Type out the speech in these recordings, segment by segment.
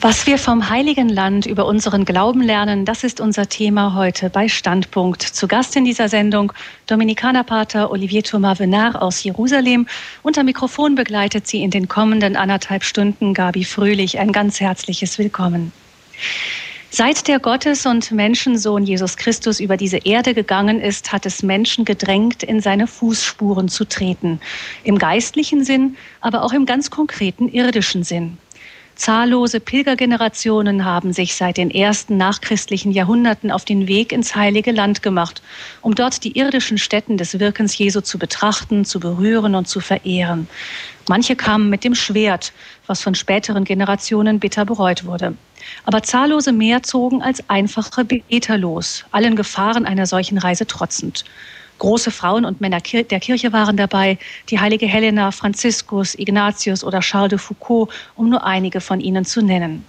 Was wir vom Heiligen Land über unseren Glauben lernen, das ist unser Thema heute bei Standpunkt. Zu Gast in dieser Sendung Dominikanerpater Olivier Thomas Venard aus Jerusalem. Unter Mikrofon begleitet sie in den kommenden anderthalb Stunden Gabi Fröhlich. Ein ganz herzliches Willkommen. Seit der Gottes- und Menschensohn Jesus Christus über diese Erde gegangen ist, hat es Menschen gedrängt, in seine Fußspuren zu treten. Im geistlichen Sinn, aber auch im ganz konkreten irdischen Sinn. Zahllose Pilgergenerationen haben sich seit den ersten nachchristlichen Jahrhunderten auf den Weg ins Heilige Land gemacht, um dort die irdischen Stätten des Wirkens Jesu zu betrachten, zu berühren und zu verehren. Manche kamen mit dem Schwert, was von späteren Generationen bitter bereut wurde. Aber zahllose mehr zogen als einfache Beter los, allen Gefahren einer solchen Reise trotzend. Große Frauen und Männer der Kirche waren dabei, die heilige Helena, Franziskus, Ignatius oder Charles de Foucault, um nur einige von ihnen zu nennen.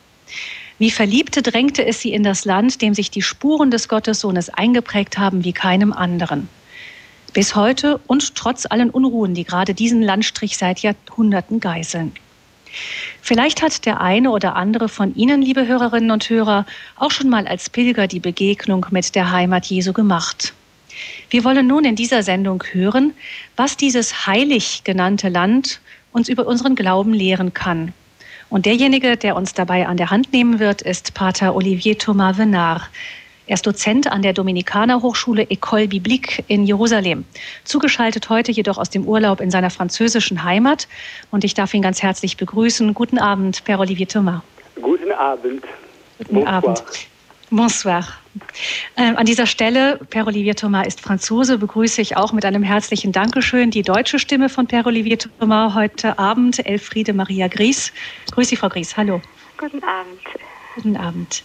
Wie Verliebte drängte es sie in das Land, dem sich die Spuren des Gottessohnes eingeprägt haben wie keinem anderen. Bis heute und trotz allen Unruhen, die gerade diesen Landstrich seit Jahrhunderten geißeln. Vielleicht hat der eine oder andere von Ihnen, liebe Hörerinnen und Hörer, auch schon mal als Pilger die Begegnung mit der Heimat Jesu gemacht. Wir wollen nun in dieser Sendung hören, was dieses heilig genannte Land uns über unseren Glauben lehren kann. Und derjenige, der uns dabei an der Hand nehmen wird, ist Pater Olivier Thomas Venard. Er ist Dozent an der Dominikaner Hochschule École Biblique in Jerusalem. Zugeschaltet heute jedoch aus dem Urlaub in seiner französischen Heimat. Und ich darf ihn ganz herzlich begrüßen. Guten Abend, Père Olivier Thomas. Guten Abend. Guten Bonsoir. Abend. Bonsoir. Ähm, an dieser Stelle, Père Olivier Thomas ist Franzose, begrüße ich auch mit einem herzlichen Dankeschön die deutsche Stimme von Père Olivier Thomas heute Abend, Elfriede Maria Gries. Grüße Sie, Frau Gries. Hallo. Guten Abend. Guten Abend.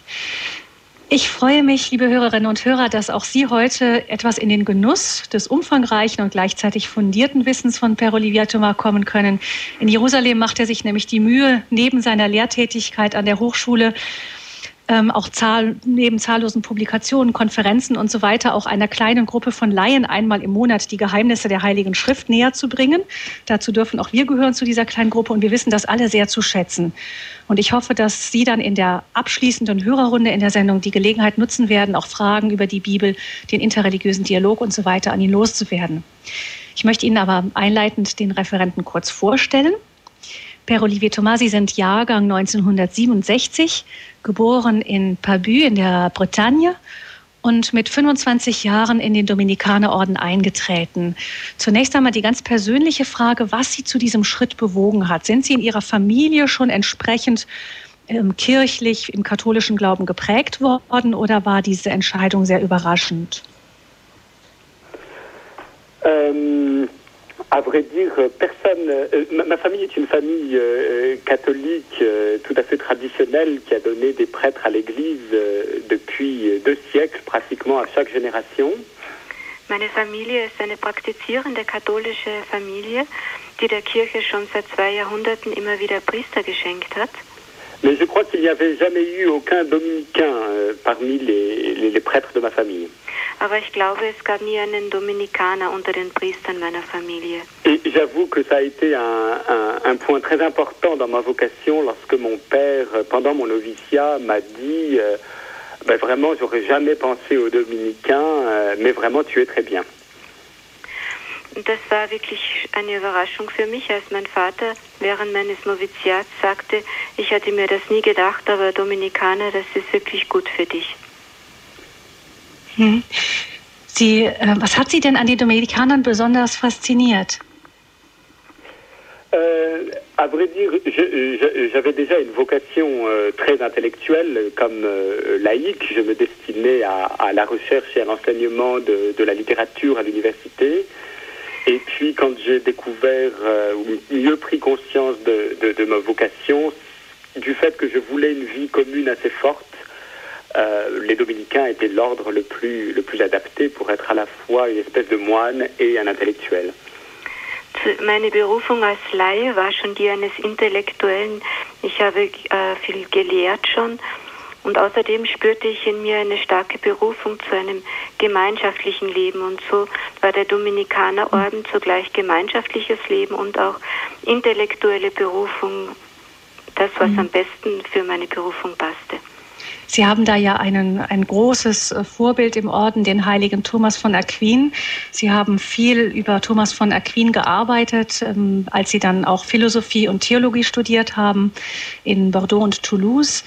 Ich freue mich, liebe Hörerinnen und Hörer, dass auch Sie heute etwas in den Genuss des umfangreichen und gleichzeitig fundierten Wissens von Per Olivier Thomas kommen können. In Jerusalem macht er sich nämlich die Mühe, neben seiner Lehrtätigkeit an der Hochschule ähm, auch zahl neben zahllosen Publikationen, Konferenzen und so weiter auch einer kleinen Gruppe von Laien einmal im Monat die Geheimnisse der Heiligen Schrift näher zu bringen. Dazu dürfen auch wir gehören zu dieser kleinen Gruppe und wir wissen das alle sehr zu schätzen. Und ich hoffe, dass Sie dann in der abschließenden Hörerrunde in der Sendung die Gelegenheit nutzen werden, auch Fragen über die Bibel, den interreligiösen Dialog und so weiter an ihn loszuwerden. Ich möchte Ihnen aber einleitend den Referenten kurz vorstellen. Per Olivier Thomas, Sie sind Jahrgang 1967, geboren in Pabü in der Bretagne und mit 25 Jahren in den Dominikanerorden eingetreten. Zunächst einmal die ganz persönliche Frage, was Sie zu diesem Schritt bewogen hat. Sind Sie in Ihrer Familie schon entsprechend ähm, kirchlich im katholischen Glauben geprägt worden oder war diese Entscheidung sehr überraschend? Ähm à vrai dire, personne. Euh, ma, ma, famille est une famille euh, catholique euh, tout à fait traditionnelle qui a donné des prêtres à l'Église euh, depuis deux siècles, pratiquement à chaque génération. Meine Familie ist eine praktizierende katholische Familie, die der Kirche schon seit zwei Jahrhunderten immer wieder Priester geschenkt hat. Mais je crois qu'il n'y avait jamais eu aucun dominicain euh, parmi les, les, les prêtres de ma famille. Aber ich glaube, es gab nie einen Dominikaner unter den Priestern meiner Familie. Et j'avoue que ça a été un, un, un, point très important dans ma vocation lorsque mon père, pendant mon noviciat, m'a dit euh, ben vraiment, j'aurais jamais pensé aux dominicains, euh, mais vraiment, tu es très bien. Das war wirklich eine Überraschung für mich, als mein Vater während meines Noviziats sagte, ich hatte mir das nie gedacht, aber Dominikaner, das ist wirklich gut für dich. Hm. Sie, äh, was hat Sie denn an den Dominikanern besonders fasziniert? Euh, à vrai dire, j'avais déjà une vocation euh, très intellectuelle comme euh, laïque. Je me destinais à, à, la recherche et à l'enseignement de, de, la littérature à l'université. Et puis, quand j'ai découvert euh, ou mieux pris conscience de, ma vocation, du fait que je voulais une vie commune assez forte, euh, les dominicains étaient l'ordre le plus, le plus adapté pour être à la fois une espèce de moine et un intellectuel. Meine Berufung als Laie war schon die eines Intellektuellen. Ich habe äh, viel gelehrt schon und außerdem spürte ich in mir eine starke Berufung zu einem gemeinschaftlichen Leben und so war der Dominikanerorden zugleich gemeinschaftliches Leben und auch intellektuelle Berufung das, was mhm. am besten für meine Berufung passte. Sie haben da ja einen, ein großes äh, Vorbild im Orden, den heiligen Thomas von Aquin. Sie haben viel über Thomas von Aquin gearbeitet, ähm, als Sie dann auch Philosophie und Theologie studiert haben in Bordeaux und Toulouse.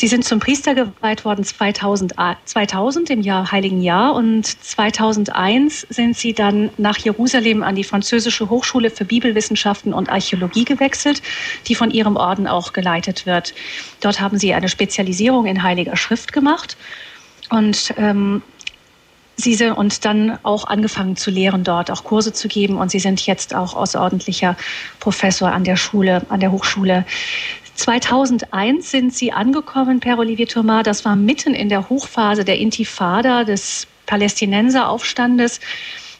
Sie sind zum Priester geweiht worden 2000, 2000 im Jahr Heiligen Jahr. Und 2001 sind Sie dann nach Jerusalem an die französische Hochschule für Bibelwissenschaften und Archäologie gewechselt, die von Ihrem Orden auch geleitet wird. Dort haben Sie eine Spezialisierung in Heiliger Schrift gemacht. Und ähm, Sie sind und dann auch angefangen zu lehren dort, auch Kurse zu geben. Und Sie sind jetzt auch außerordentlicher Professor an der Schule, an der Hochschule 2001 sind Sie angekommen, Per Olivier Thomas. Das war mitten in der Hochphase der Intifada, des Palästinenseraufstandes.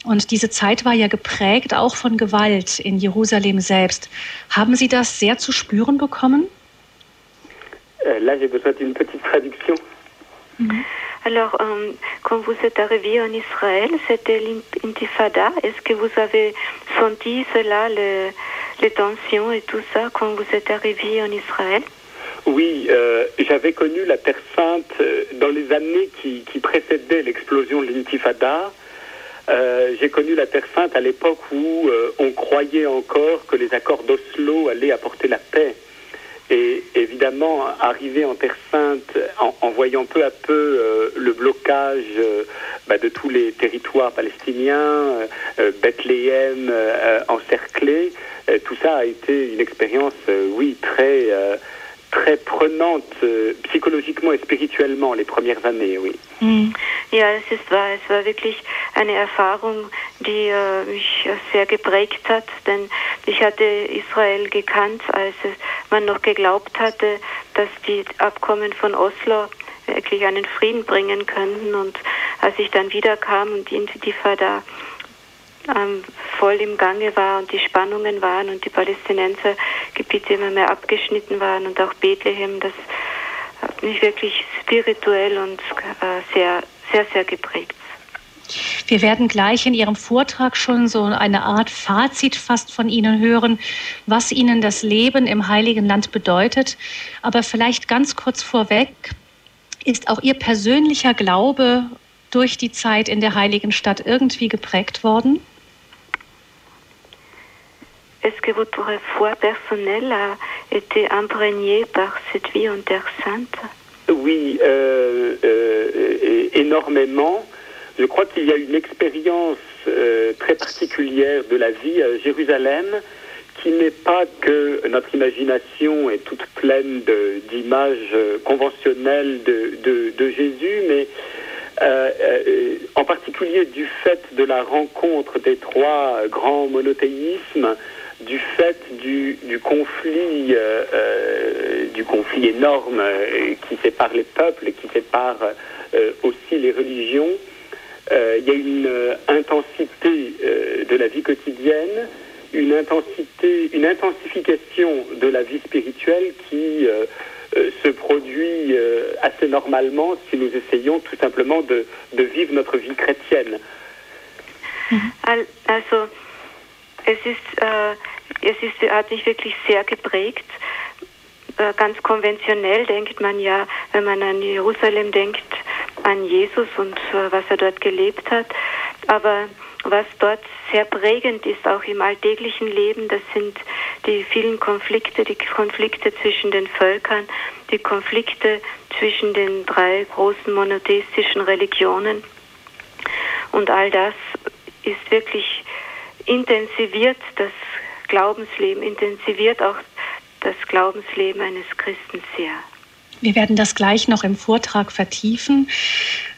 Und diese Zeit war ja geprägt auch von Gewalt in Jerusalem selbst. Haben Sie das sehr zu spüren bekommen? Euh, là, j'ai besoin d'une petite traduction. Mhm. Alors, euh, quand vous êtes arrivé en Israël, c'était l'intifada. Est-ce que vous avez senti cela, le, les tensions et tout ça quand vous êtes arrivé en Israël? Oui, euh, j'avais connu la Terre Sainte euh, dans les années qui, précédaient l'explosion de l'intifada. J'ai connu la Terre Sainte à l'époque où on croyait encore que les accords d'Oslo allaient apporter la paix. Et évidemment, arriver en Terre Sainte en, voyant peu à peu le blocage bah, de tous les territoires palestiniens, Bethléem encerclé, euh, tout ça a été une expérience, euh, oui, très, euh, très prenante psychologiquement et spirituellement les premières années, oui. Mm. Ja, es, ist, war, es war wirklich eine Erfahrung, die äh, mich sehr geprägt hat, denn ich hatte Israel gekannt, als man noch geglaubt hatte, dass die Abkommen von Oslo wirklich einen Frieden bringen könnten. Und als ich dann wiederkam und die Intifada ähm, voll im Gange war und die Spannungen waren und die Palästinensergebiete immer mehr abgeschnitten waren und auch Bethlehem, das hat mich wirklich spirituell und äh, sehr, sehr, sehr geprägt. Wir werden gleich in Ihrem Vortrag schon so eine Art Fazit fast von Ihnen hören, was Ihnen das Leben im Heiligen Land bedeutet. Aber vielleicht ganz kurz vorweg, ist auch Ihr persönlicher Glaube durch die Zeit in der Heiligen Stadt irgendwie geprägt worden? Est-ce que votre foi personnelle a été imprégnée par cette vie en Terre Sainte? Oui, euh, euh, énormément. Je crois qu'il y a une expérience euh, très particulière de la vie à Jérusalem qui n'est pas que notre imagination est toute pleine d'images conventionnelles de, de, Jésus, mais en particulier du fait de la rencontre des trois grands monothéismes, du fait du, conflit, euh, euh, du conflit énorme euh, qui sépare les peuples qui sépare aussi les religions, il y a une intensité de la vie quotidienne, une intensité, une intensification de la vie spirituelle qui se produit assez normalement si nous essayons tout simplement de, vivre notre vie chrétienne. Es ist es ist, hat mich wirklich sehr geprägt. Äh, ganz konventionell denkt man ja, wenn man an Jerusalem denkt, an Jesus und äh, was er dort gelebt hat. Aber was dort sehr prägend ist, auch im alltäglichen Leben, das sind die vielen Konflikte, die Konflikte zwischen den Völkern, die Konflikte zwischen den drei großen monotheistischen Religionen. Und all das ist wirklich intensiviert das Glaubensleben intensiviert auch das Glaubensleben eines Christen sehr. Wir werden das gleich noch im Vortrag vertiefen.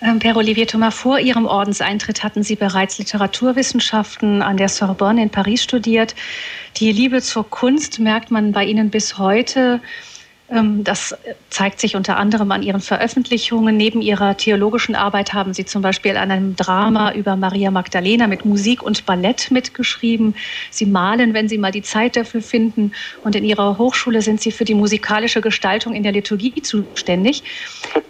Ähm, per Olivier Thomas, vor Ihrem Ordenseintritt hatten Sie bereits Literaturwissenschaften an der Sorbonne in Paris studiert. Die Liebe zur Kunst merkt man bei Ihnen bis heute. Ähm, das zeigt sich unter anderem an Ihren Veröffentlichungen. Neben Ihrer theologischen Arbeit haben Sie zum Beispiel an einem Drama über Maria Magdalena mit Musik und Ballett mitgeschrieben. Sie malen, wenn Sie mal die Zeit dafür finden. Und in Ihrer Hochschule sind Sie für die musikalische Gestaltung in der Liturgie zuständig.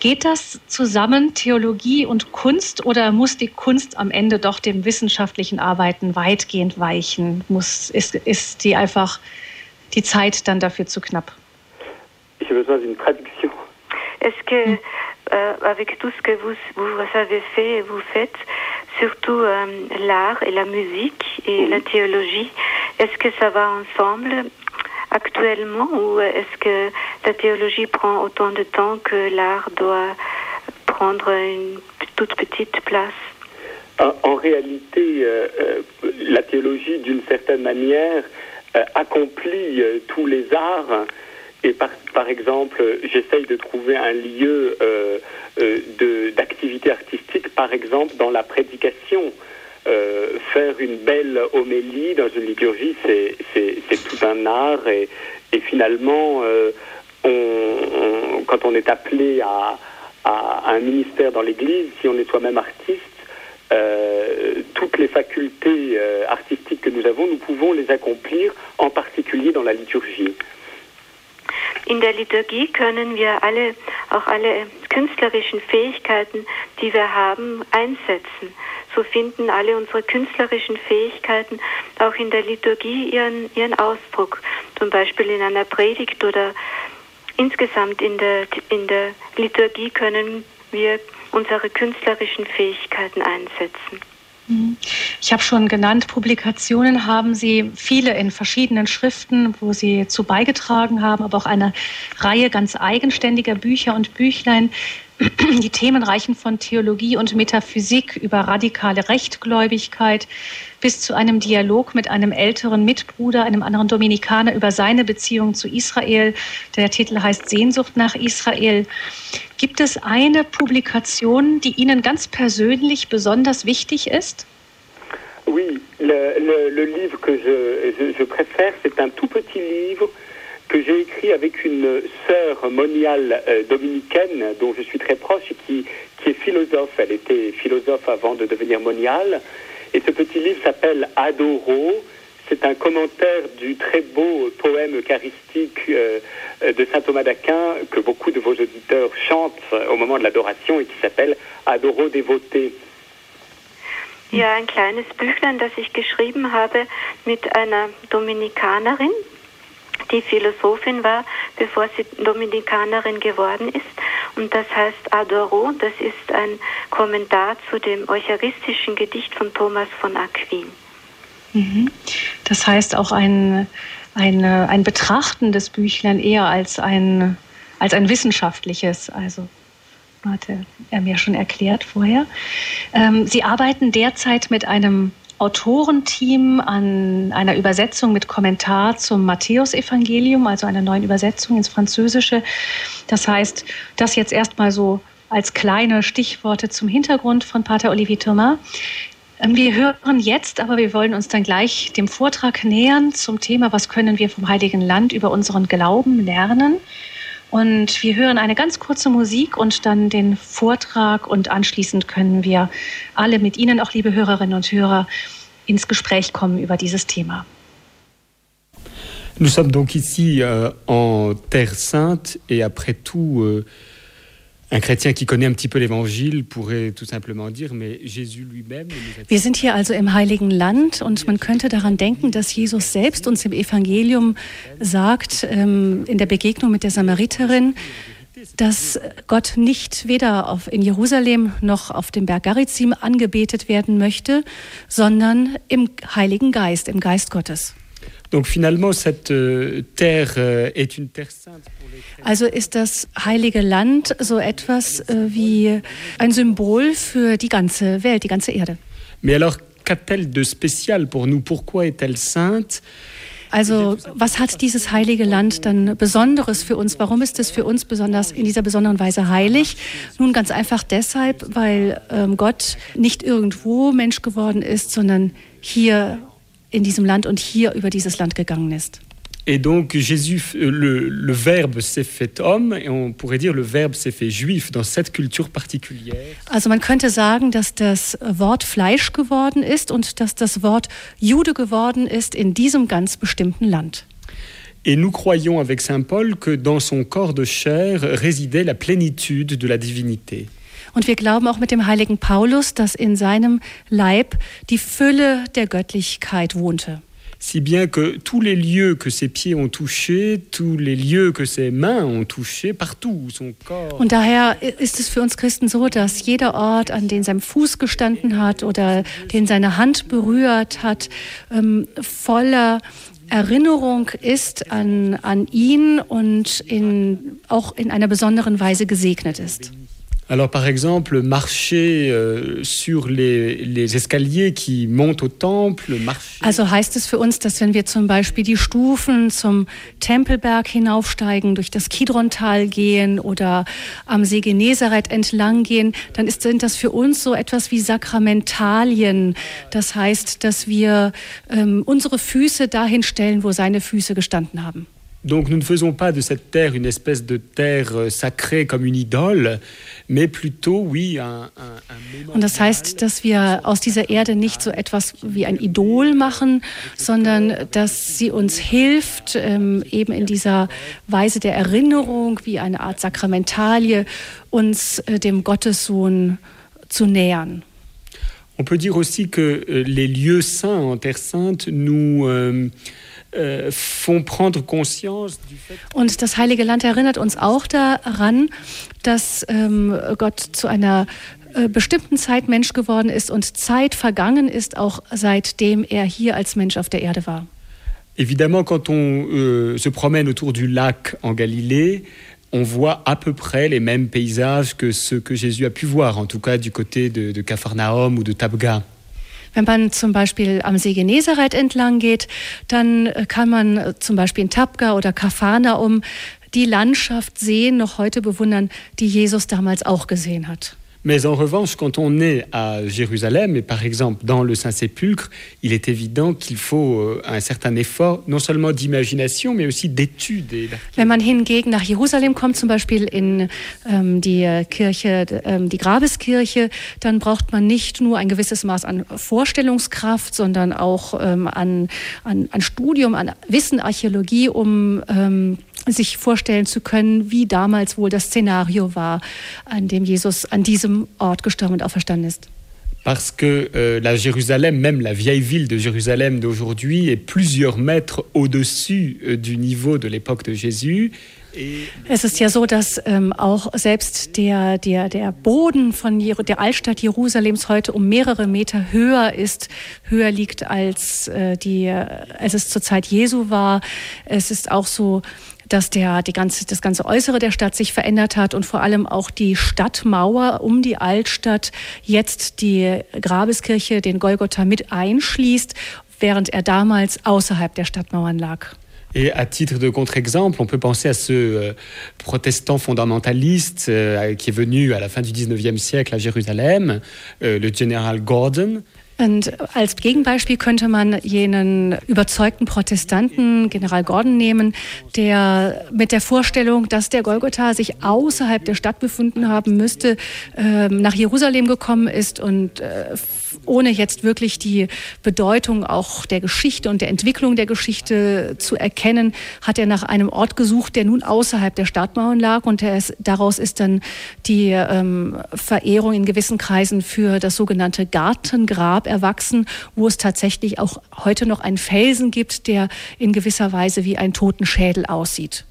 Geht das zusammen, Theologie und Kunst, oder muss die Kunst am Ende doch dem wissenschaftlichen Arbeiten weitgehend weichen? Muss, ist, ist die einfach die Zeit dann dafür zu knapp? J'ai besoin d'une traduction. Est-ce que, euh, avec tout ce que vous, vous avez fait et vous faites, surtout euh, l'art et la musique et la théologie, est-ce que ça va ensemble actuellement ou est-ce que la théologie prend autant de temps que l'art doit prendre une toute petite place? En, réalité, euh, euh, la théologie, d'une certaine manière, euh, accomplit tous les arts. Et par, par exemple, j'essaye de trouver un lieu d'activité artistique, par exemple, dans la prédication. faire une belle homélie dans une liturgie, c'est tout un art. Et, et finalement, on, quand on est appelé à, à un ministère dans l'Église, si on est soi-même artiste, euh, toutes les facultés euh, artistiques que nous avons, nous pouvons les accomplir, en particulier dans la liturgie. In der Liturgie können wir alle, auch alle künstlerischen Fähigkeiten, die wir haben, einsetzen. So finden alle unsere künstlerischen Fähigkeiten auch in der Liturgie ihren, ihren Ausdruck. Zum Beispiel in einer Predigt oder insgesamt in der, in der Liturgie können wir unsere künstlerischen Fähigkeiten einsetzen. Ich habe schon genannt, Publikationen haben Sie viele in verschiedenen Schriften, wo Sie zu beigetragen haben, aber auch eine Reihe ganz eigenständiger Bücher und Büchlein. Die Themen reichen von Theologie und Metaphysik über radikale Rechtgläubigkeit bis zu einem Dialog mit einem älteren Mitbruder, einem anderen Dominikaner über seine Beziehung zu Israel. Der Titel heißt Sehnsucht nach Israel. Gibt es eine Publikation, die Ihnen ganz persönlich besonders wichtig ist? Oui, le, le, le livre que je, je, je préfère, c'est un tout petit livre que j'ai écrit avec une sœur moniale euh, dominicaine dont je suis très proche et qui, qui est philosophe. Elle était philosophe avant de devenir moniale. Et ce petit livre s'appelle Adoro. C'est un commentaire du très beau poème eucharistique euh, de saint Thomas d'Aquin que beaucoup de vos auditeurs chantent au moment de l'adoration et qui s'appelle Adoro dévoté. Ja, ein kleines Büchlein, das ich geschrieben habe mit einer Dominikanerin, die Philosophin war, bevor sie Dominikanerin geworden ist. Und das heißt Adoro, das ist ein Kommentar zu dem eucharistischen Gedicht von Thomas von Aquin. Mhm. Das heißt auch ein, ein, ein betrachtendes Büchlein eher als ein, als ein wissenschaftliches. Also hatte er mir schon erklärt vorher. Ähm, Sie arbeiten derzeit mit einem Autorenteam an einer Übersetzung mit Kommentar zum Matthäusevangelium, also einer neuen Übersetzung ins Französische. Das heißt, das jetzt erstmal so als kleine Stichworte zum Hintergrund von Pater Olivier Thomas. Ähm, wir hören jetzt, aber wir wollen uns dann gleich dem Vortrag nähern zum Thema, was können wir vom Heiligen Land über unseren Glauben lernen. Und wir hören eine ganz kurze Musik und dann den Vortrag und anschließend können wir alle mit Ihnen, auch liebe Hörerinnen und Hörer, ins Gespräch kommen über dieses Thema. Nous sommes donc ici euh, en Terre Sainte et après tout, euh, un chrétien qui connaît un petit peu l'Évangile pourrait tout simplement dire, mais lui-même. Wir sind hier also im Heiligen Land und man könnte daran denken, dass Jesus selbst uns im Evangelium sagt, ähm, in der Begegnung mit der Samariterin, dass Gott nicht weder auf, in Jerusalem noch auf dem Berg Garizim angebetet werden möchte, sondern im Heiligen Geist, im Geist Gottes. Also ist das heilige Land so etwas äh, wie ein Symbol für die ganze Welt, die ganze Erde. Mais alors, qu'a-t-elle de spécial pour nous Pourquoi est-elle sainte also was hat dieses heilige Land dann Besonderes für uns? Warum ist es für uns besonders in dieser besonderen Weise heilig? Nun ganz einfach deshalb, weil ähm, Gott nicht irgendwo Mensch geworden ist, sondern hier in diesem Land und hier über dieses Land gegangen ist. Et donc Jésus, euh, le, le Verbe s'est fait homme, et on pourrait dire le Verbe s'est fait juif dans cette culture particulière. Also man könnte sagen, dass das Wort Fleisch geworden ist und dass das Wort Jude geworden ist in diesem ganz bestimmten Land. Et nous croyons avec Saint Paul que dans son corps de chair résidait la plénitude de la divinité. Und wir glauben auch mit dem heiligen Paulus, dass in seinem Leib die Fülle der Göttlichkeit wohnte. si bien que tous les lieux que ses pieds ont touchés, tous les lieux que ses mains ont touchés, partout son corps. Und daher ist es für uns Christen so, dass jeder Ort, an den sein Fuß gestanden hat oder den seine Hand berührt hat, ähm, voller Erinnerung ist an, an ihn und in, auch in einer besonderen Weise gesegnet ist. Alors par exemple, marcher euh, sur les, les, escaliers qui montent au temple, marcher. Also heißt es für uns, dass wenn wir zum Beispiel die Stufen zum Tempelberg hinaufsteigen, durch das Kidrontal gehen oder am See Genezareth entlang gehen, dann ist, sind das für uns so etwas wie Sakramentalien. Das heißt, dass wir ähm, unsere Füße dahin stellen, wo seine Füße gestanden haben. Donc nous ne faisons pas de cette terre une espèce de terre euh, sacrée comme une idole, mais plutôt, oui, un, un, un Und das heißt, dass wir aus dieser Erde nicht so etwas wie ein Idol machen, sondern dass sie uns hilft, ähm, eben in dieser Weise der Erinnerung, wie eine Art Sakramentalie, uns äh, dem Gottessohn zu nähern. On peut dire aussi que euh, les lieux saints en Terre Sainte nous euh, Und das Heilige Land erinnert uns auch daran, dass ähm, Gott zu einer äh, bestimmten Zeit Mensch geworden ist und Zeit vergangen ist, auch seitdem er hier als Mensch auf der Erde war. Évidemment, quand on euh, se promène autour du lac en Galilée, on voit à peu près les mêmes paysages que ceux que Jésus a pu voir, en tout cas du côté de, de Capharnaüm ou de Tabga. Wenn man zum Beispiel am See Genezareth entlang geht, dann äh, kann man äh, zum Beispiel in Tabga oder Kafanaum die Landschaft sehen, noch heute bewundern, die Jesus damals auch gesehen hat. Mais en revanche, quand on est à Jérusalem, et par exemple dans le Saint-Sépulcre, il est évident qu'il faut euh, un certain effort, non seulement d'imagination, mais aussi d'étude. Wenn man hingegen nach Jerusalem kommt, zum Beispiel in ähm, die Kirche, ähm, die Grabeskirche, dann braucht man nicht nur ein gewisses Maß an Vorstellungskraft, sondern auch ähm, an, an, an Studium, an Wissen, Archäologie, um ähm, sich vorstellen zu können, wie damals wohl das Szenario war, an dem Jesus an diesem Ort gestorben und auferstanden ist. Parce que euh, la Jérusalem, même la vieille ville de Jérusalem d'aujourd'hui, est plusieurs mètres au-dessus euh, du niveau de l'époque de Jésus. Es ist ja so, dass ähm, auch selbst der, der, der Boden von Jer der Altstadt Jerusalems heute um mehrere Meter höher ist, höher liegt als, äh, die, als es zur Zeit Jesu war. Es ist auch so, dass der, die ganze, das ganze Äußere der Stadt sich verändert hat und vor allem auch die Stadtmauer um die Altstadt jetzt die Grabeskirche, den Golgotha mit einschließt, während er damals außerhalb der Stadtmauern lag. Et à titre de contre-exemple, on peut penser à ce euh, protestant fondamentaliste euh, qui est venu à la fin du 19e siècle à Jérusalem, euh, le général Gordon, Und als Gegenbeispiel könnte man jenen überzeugten Protestanten, General Gordon, nehmen, der mit der Vorstellung, dass der Golgotha sich außerhalb der Stadt befunden haben müsste, ähm, nach Jerusalem gekommen ist und äh, ohne jetzt wirklich die Bedeutung auch der Geschichte und der Entwicklung der Geschichte zu erkennen, hat er nach einem Ort gesucht, der nun außerhalb der Stadtmauern lag. Und ist, daraus ist dann die ähm, Verehrung in gewissen Kreisen für das sogenannte Gartengrab erwachsen, wo es tatsächlich auch heute noch einen Felsen gibt, der in gewisser Weise wie ein Totenschädel aussieht.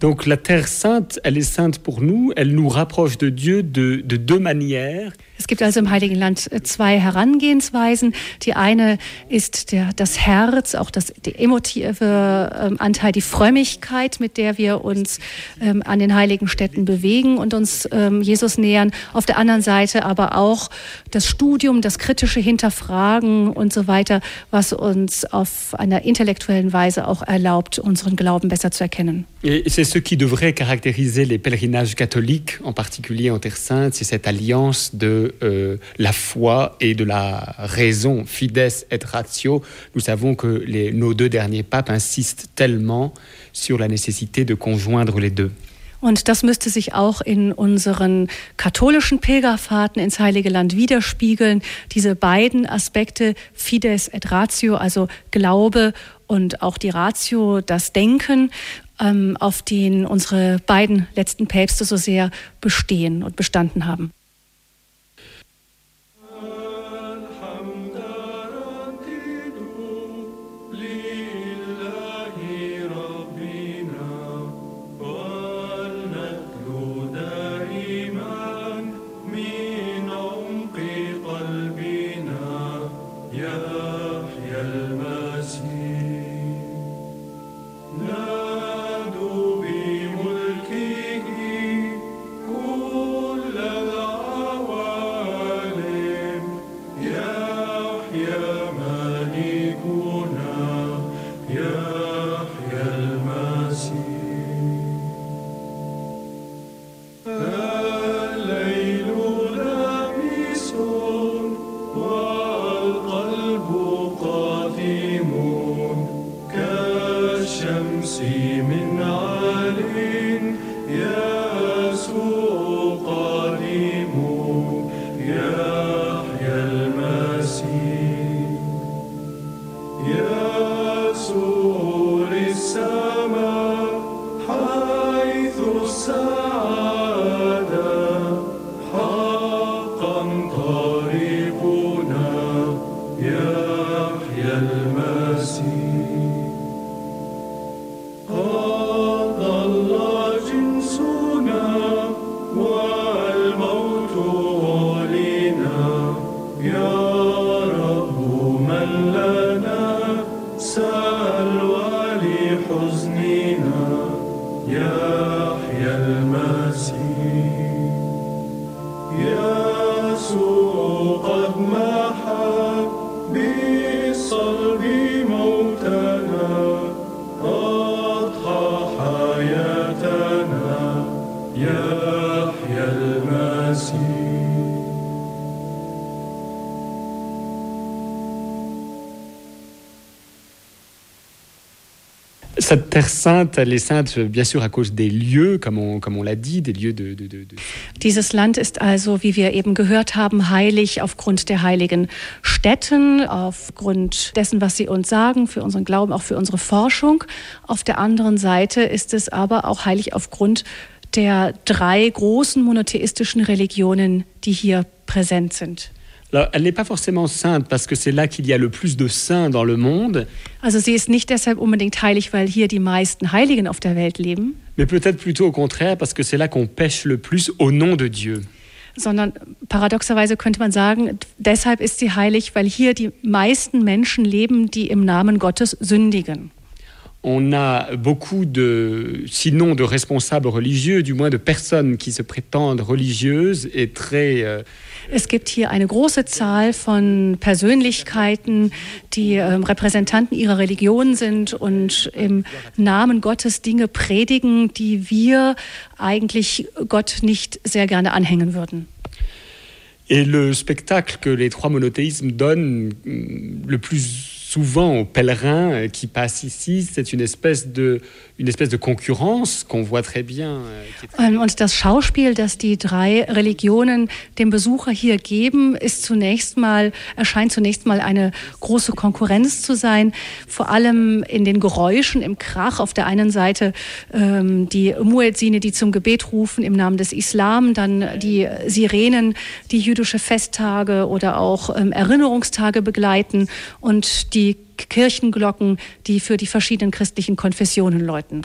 Donc la Terre sainte, elle est sainte pour nous, elle nous rapproche de Dieu de, de deux manières. Es gibt also im Heiligen Land äh, zwei Herangehensweisen. Die eine ist der, das Herz, auch das, der emotive ähm, Anteil, die Frömmigkeit, mit der wir uns ähm, an den heiligen Städten bewegen und uns ähm, Jesus nähern. Auf der anderen Seite aber auch das Studium, das kritische Hinterfragen und so weiter, was uns auf einer intellektuellen Weise auch erlaubt, unseren Glauben besser zu erkennen. Et ce qui devrait caractériser les pèlerinages catholiques, en particulier en Terre Sainte, c'est cette alliance de euh, la foi et de la raison, fides et ratio. Nous savons que nos deux derniers papes insistent tellement sur la nécessité de conjoindre les deux. Und das müsste sich auch in unseren katholischen Pilgerfahrten ins Heilige Land widerspiegeln. Diese beiden Aspekte, Fides et Ratio, also Glaube und auch die Ratio, das Denken, auf den unsere beiden letzten Päpste so sehr bestehen und bestanden haben. تمسي من عال يا Terre sainte, elle est sainte bien sûr à cause des lieux, comme on, comme on l'a dit, des lieux de, de, de. Dieses Land ist also, wie wir eben gehört haben, heilig aufgrund der heiligen Stätten, aufgrund dessen, was sie uns sagen, für unseren Glauben, auch für unsere Forschung. Auf der anderen Seite ist es aber auch heilig aufgrund der drei großen monotheistischen Religionen, die hier präsent sind. Alors, elle n'est pas forcément sainte parce que c'est là qu'il y a le plus de saints dans le monde. Also sie ist nicht deshalb unbedingt heilig, weil hier die meisten Heiligen auf der Welt leben. Mais peut-être plutôt au contraire parce que c'est là qu'on pêche le plus au nom de Dieu. Sondern paradoxerweise könnte man sagen, deshalb ist sie heilig, weil hier die meisten Menschen leben, die im Namen Gottes sündigen. on a beaucoup de, sinon de responsables religieux, du moins de personnes qui se prétendent religieuses et très... Euh, es gibt hier eine große Zahl von Persönlichkeiten, die äh, Repräsentanten ihrer Religion sind und im Namen Gottes Dinge predigen, die wir eigentlich Gott nicht sehr gerne anhängen würden. Et le spectacle que les trois monothéismes donnent le plus souvent aux pèlerins qui passent ici, c'est une espèce de une espèce de Konkurrenz, qu'on voit très bien. Euh, ähm, und das Schauspiel, das die drei Religionen dem Besucher hier geben, ist zunächst mal, erscheint zunächst mal eine große Konkurrenz zu sein, vor allem in den Geräuschen, im Krach. Auf der einen Seite ähm, die Muezzine, die zum Gebet rufen im Namen des Islam, dann die Sirenen, die jüdische Festtage oder auch ähm, Erinnerungstage begleiten und die Kirchenglocken, die für die verschiedenen christlichen Konfessionen läuten.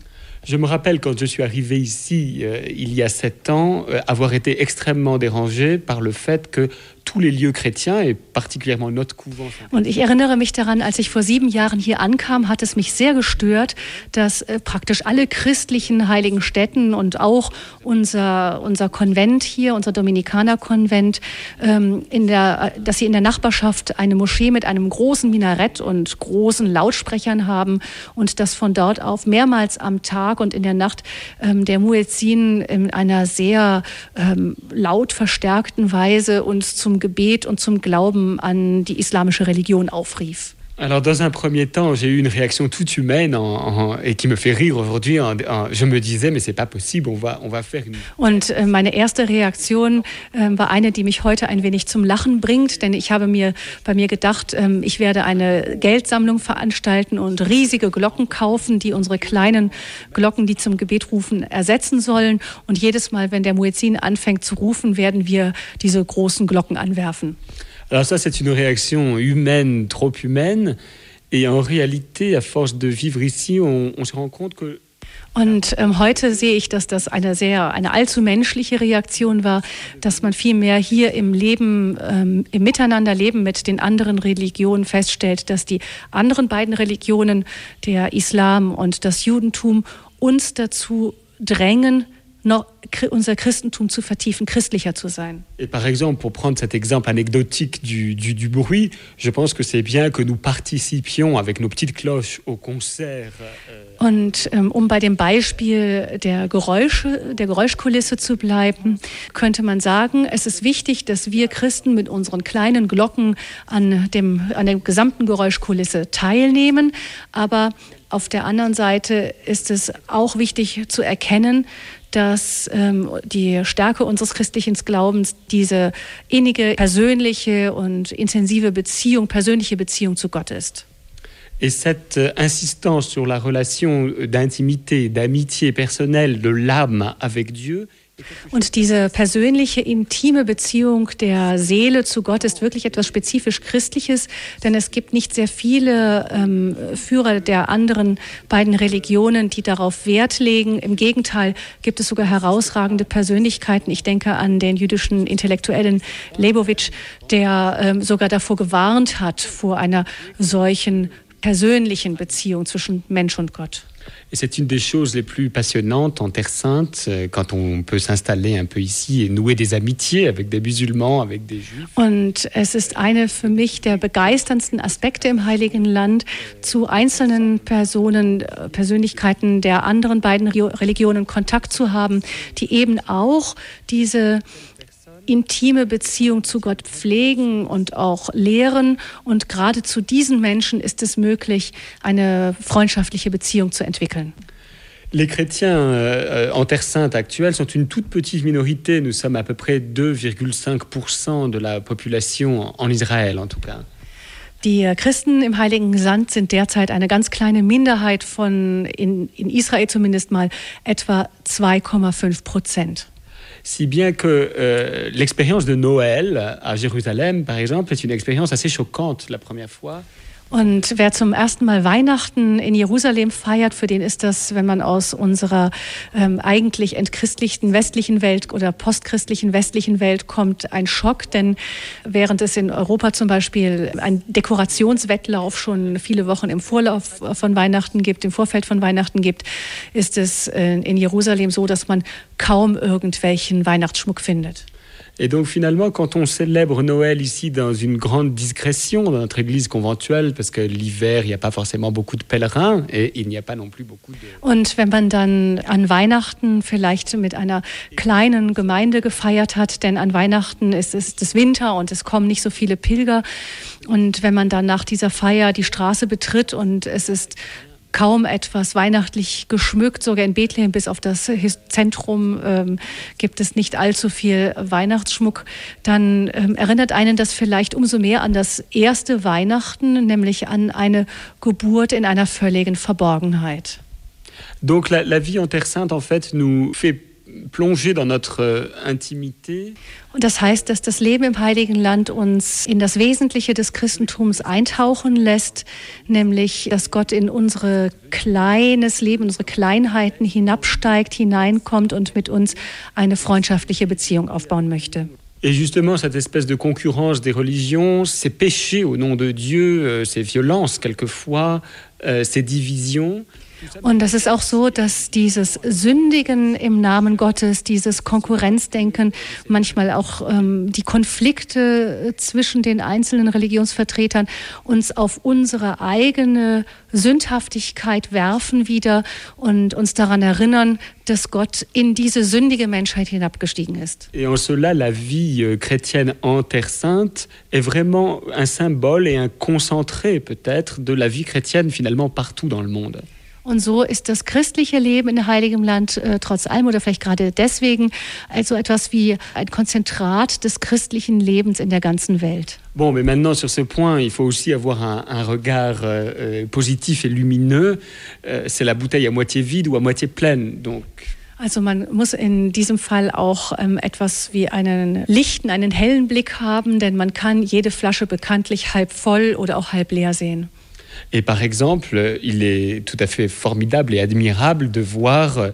Je me rappelle quand je suis arrivé ici euh, il y a sept ans, euh, avoir été extrêmement dérangé par le fait que tous les lieux chrétiens et particulièrement notre couvent. Und ich erinnere mich daran, als ich vor sieben Jahren hier ankam, hat es mich sehr gestört, dass äh, praktisch alle christlichen heiligen Stätten und auch unser, unser Konvent hier, unser Dominikanerkonvent, ähm, äh, dass sie in der Nachbarschaft eine Moschee mit einem großen Minarett und großen Lautsprechern haben und dass von dort auf mehrmals am Tag und in der Nacht ähm, der Muezzin in einer sehr ähm, laut verstärkten Weise uns zum Gebet und zum Glauben an die islamische Religion aufrief. Alors, dans un premier temps, j'ai eu une réaction toute humaine en, en, et qui me fait rire aujourd'hui. Je me disais, mais c'est pas possible, on va, on va faire une. Und äh, meine erste Reaktion äh, war eine, die mich heute ein wenig zum Lachen bringt, denn ich habe mir bei mir gedacht, äh, ich werde eine Geldsammlung veranstalten und riesige Glocken kaufen, die unsere kleinen Glocken, die zum Gebet rufen, ersetzen sollen. Und jedes Mal, wenn der Muezzin anfängt zu rufen, werden wir diese großen Glocken anwerfen. Alors ça, c'est une réaction humaine, trop humaine. Et en réalité, à force de vivre ici, on, on se rend compte que und ähm, heute sehe ich, dass das eine sehr, eine allzu menschliche Reaktion war, dass man vielmehr hier im Leben, ähm, im Miteinanderleben mit den anderen Religionen feststellt, dass die anderen beiden Religionen, der Islam und das Judentum, uns dazu drängen, noch unser Christentum zu vertiefen, christlicher zu sein. Et par exemple, pour prendre cet exemple anecdotique du, du, du bruit, je pense que c'est bien que nous participions avec nos petites cloches au concert. Euh Und ähm, um bei dem Beispiel der Geräusche, der Geräuschkulisse zu bleiben, könnte man sagen, es ist wichtig, dass wir Christen mit unseren kleinen Glocken an, dem, an der gesamten Geräuschkulisse teilnehmen. Aber auf der anderen Seite ist es auch wichtig zu erkennen, dass ähm, die Stärke unseres christlichen Glaubens diese innige, persönliche und intensive Beziehung, persönliche Beziehung zu Gott ist. Et cette euh, insistance sur la relation d'intimité, d'amitié personnelle de l'âme avec Dieu und diese persönliche, intime Beziehung der Seele zu Gott ist wirklich etwas spezifisch Christliches, denn es gibt nicht sehr viele ähm, Führer der anderen beiden Religionen, die darauf Wert legen. Im Gegenteil gibt es sogar herausragende Persönlichkeiten. Ich denke an den jüdischen Intellektuellen Leibowitsch, der ähm, sogar davor gewarnt hat, vor einer solchen persönlichen Beziehung zwischen Mensch und Gott. C'est une des choses les plus passionnantes en Terre Sainte, euh, quand on peut s'installer un peu ici et nouer des amitiés avec des musulmans, avec des Juifs. Und es ist eine für mich der begeisterndsten Aspekte im Heiligen Land, zu einzelnen Personen, äh, Persönlichkeiten der anderen beiden Religionen Kontakt zu haben, die eben auch diese intime Beziehung zu Gott pflegen und auch lehren. Und gerade zu diesen Menschen ist es möglich, eine freundschaftliche Beziehung zu entwickeln. Les chrétiens euh, en Terre Sainte actuelle sont une toute petite minorité. Nous sommes à peu près 2,5% de la population en Israël, en tout cas. Die Christen im Heiligen Sand sind derzeit eine ganz kleine Minderheit von, in, in Israel zumindest mal, etwa 2,5 Prozent. Si bien que euh, l'expérience de Noël à Jérusalem, par exemple, est une expérience assez choquante la première fois. Und wer zum ersten Mal Weihnachten in Jerusalem feiert, für den ist das, wenn man aus unserer ähm, eigentlich entchristlichten westlichen Welt oder postchristlichen westlichen Welt kommt, ein Schock. Denn während es in Europa zum Beispiel ein Dekorationswettlauf schon viele Wochen im Vorlauf von Weihnachten gibt, im Vorfeld von Weihnachten gibt, ist es äh, in Jerusalem so, dass man kaum irgendwelchen Weihnachtsschmuck findet. Et donc finalement, quand on célèbre Noël ici dans une grande discrétion, dans notre église conventuelle, parce que l'hiver, il n'y a pas forcément beaucoup de pèlerins et il n'y a pas non plus beaucoup de... Und wenn man dann an Weihnachten vielleicht mit einer kleinen Gemeinde gefeiert hat, denn an Weihnachten ist es das Winter und es kommen nicht so viele Pilger. Und wenn man dann nach dieser Feier die Straße betritt und es ist kaum etwas weihnachtlich geschmückt. Sogar in Bethlehem bis auf das Zentrum ähm, gibt es nicht allzu viel Weihnachtsschmuck. Dann ähm, erinnert einen das vielleicht umso mehr an das erste Weihnachten, nämlich an eine Geburt in einer völligen Verborgenheit. Donc la, la vie en Terre Sainte, en fait, nous fait plonger dans notre euh, intimité. Und das heißt, dass das Leben im Heiligen Land uns in das Wesentliche des Christentums eintauchen lässt, nämlich, dass Gott in unsere kleines Leben, unsere Kleinheiten hinabsteigt, hineinkommt und mit uns eine freundschaftliche Beziehung aufbauen möchte. Et justement, cette espèce de concurrence des religions, ces péchés au nom de Dieu, euh, ces violences quelquefois, euh, ces divisions, und das ist auch so, dass dieses Sündigen im Namen Gottes, dieses Konkurrenzdenken, manchmal auch ähm, die Konflikte zwischen den einzelnen Religionsvertretern uns auf unsere eigene Sündhaftigkeit werfen wieder und uns daran erinnern, dass Gott in diese sündige Menschheit hinabgestiegen ist. Et en cela, la vie euh, chrétienne en Terre Sainte est vraiment un symbole et un concentré peut-être de la vie chrétienne finalement partout dans le monde. Und so ist das christliche Leben in Heiligem Land äh, trotz allem oder vielleicht gerade deswegen also etwas wie ein Konzentrat des christlichen Lebens in der ganzen Welt. Bon, mais maintenant sur ce point, il faut aussi avoir un, un regard euh, euh positif et lumineux. Euh, C'est la bouteille à moitié vide ou à moitié pleine. Donc also man muss in diesem Fall auch ähm, etwas wie einen lichten, einen hellen Blick haben, denn man kann jede Flasche bekanntlich halb voll oder auch halb leer sehen. Et par exemple, il est tout à fait formidable et admirable de voir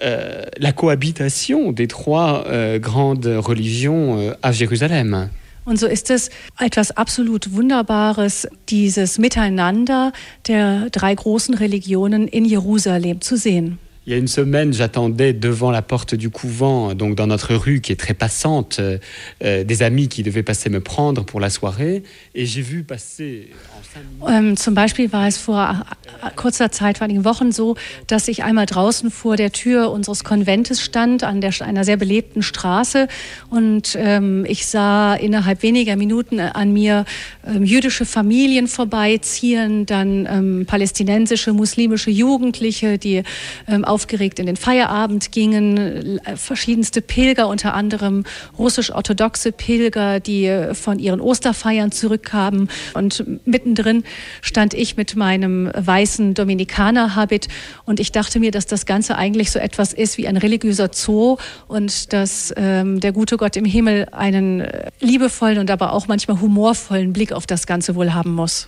euh, la cohabitation des trois euh, grandes religions euh, à Jérusalem. Und so ist es etwas absolut Wunderbares, dieses Miteinander der drei großen Religionen in Jerusalem zu sehen. Il y a une semaine, j'attendais devant la porte du couvent, donc dans notre rue qui est très passante, euh, euh des amis qui devaient passer me prendre pour la soirée. Et j'ai vu passer Ähm, zum Beispiel war es vor äh, kurzer Zeit, vor einigen Wochen so, dass ich einmal draußen vor der Tür unseres Konventes stand, an der, einer sehr belebten Straße. Und ähm, ich sah innerhalb weniger Minuten an mir ähm, jüdische Familien vorbeiziehen, dann ähm, palästinensische, muslimische Jugendliche, die ähm, aufgeregt in den Feierabend gingen, äh, verschiedenste Pilger, unter anderem russisch-orthodoxe Pilger, die äh, von ihren Osterfeiern zurückkamen und mittendrin drin stand ich mit meinem weißen Dominikanerhabit und ich dachte mir, dass das Ganze eigentlich so etwas ist wie ein religiöser Zoo und dass ähm, der gute Gott im Himmel einen äh, liebevollen und aber auch manchmal humorvollen Blick auf das Ganze wohl haben muss.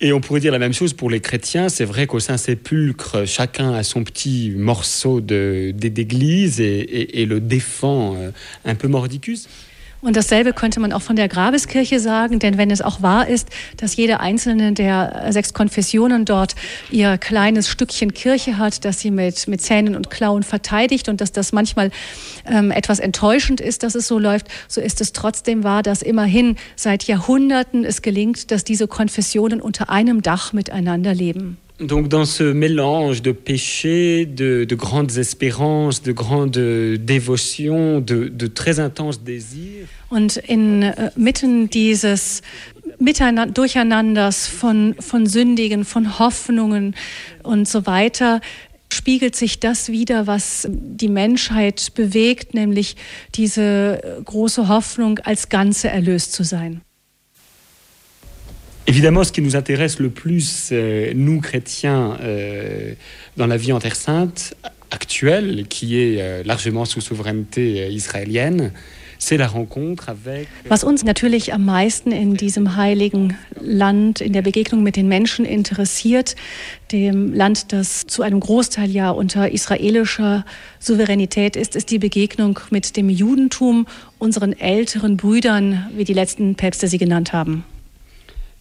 Et on pourrait dire la même chose pour les chrétiens. C'est vrai qu'au Saint-Sépulcre, chacun a son petit morceau d'église et, et, le défend euh, un peu mordicus. Und dasselbe könnte man auch von der Grabeskirche sagen, denn wenn es auch wahr ist, dass jede einzelne der sechs Konfessionen dort ihr kleines Stückchen Kirche hat, das sie mit, mit Zähnen und Klauen verteidigt und dass das manchmal ähm, etwas enttäuschend ist, dass es so läuft, so ist es trotzdem wahr, dass immerhin seit Jahrhunderten es gelingt, dass diese Konfessionen unter einem Dach miteinander leben. Donc dans ce mélange de péché, de, de grandes espérances, de grandes dévotions, de, de très intenses désirs. Und inmitten äh, dieses Miteinander, Durcheinanders von, von Sündigen, von Hoffnungen und so weiter, spiegelt sich das wieder, was die Menschheit bewegt, nämlich diese große Hoffnung, als Ganze erlöst zu sein. Évidemment, ce qui nous intéresse le plus, euh, nous chrétiens, euh, dans la vie en Terre Sainte actuelle, qui est euh, largement sous souveraineté euh, israélienne, c'est la rencontre avec. Was uns natürlich am meisten in diesem heiligen Land, in der Begegnung mit den Menschen interessiert, dem Land, das zu einem Großteil ja unter israelischer Souveränität ist, ist die Begegnung mit dem Judentum, unseren älteren Brüdern, wie die letzten Päpste sie genannt haben.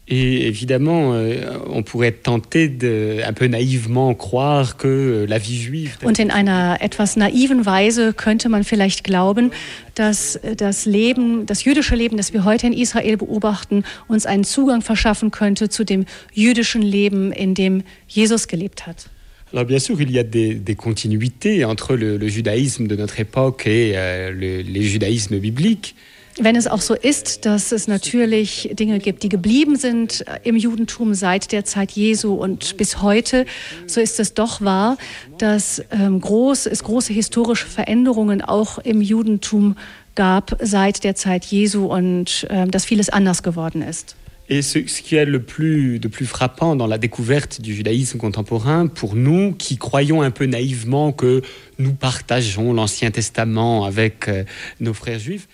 Et évidemment, euh, on pourrait tenter de, un peu naïvement croire que euh, la vie juive. Und in einer etwas naiven Weise könnte man vielleicht glauben, dass das Leben, das jüdische Leben, das wir heute in Israel beobachten, uns einen Zugang verschaffen könnte zu dem jüdischen Leben, in dem Jesus gelebt hat. Alors bien sûr, il y a des, des continuités entre le, le, judaïsme de notre époque et euh, le, les judaïsmes bibliques. Wenn es auch so ist, dass es natürlich Dinge gibt, die geblieben sind im Judentum seit der Zeit Jesu und bis heute, so ist es doch wahr, dass ähm, groß, es große historische Veränderungen auch im Judentum gab seit der Zeit Jesu und äh, dass vieles anders geworden ist. Et ce, ce, qui est le plus, de plus frappant dans la découverte du judaïsme contemporain, pour nous qui croyons un peu naïvement que nous partageons l'Ancien Testament avec euh, nos frères juifs,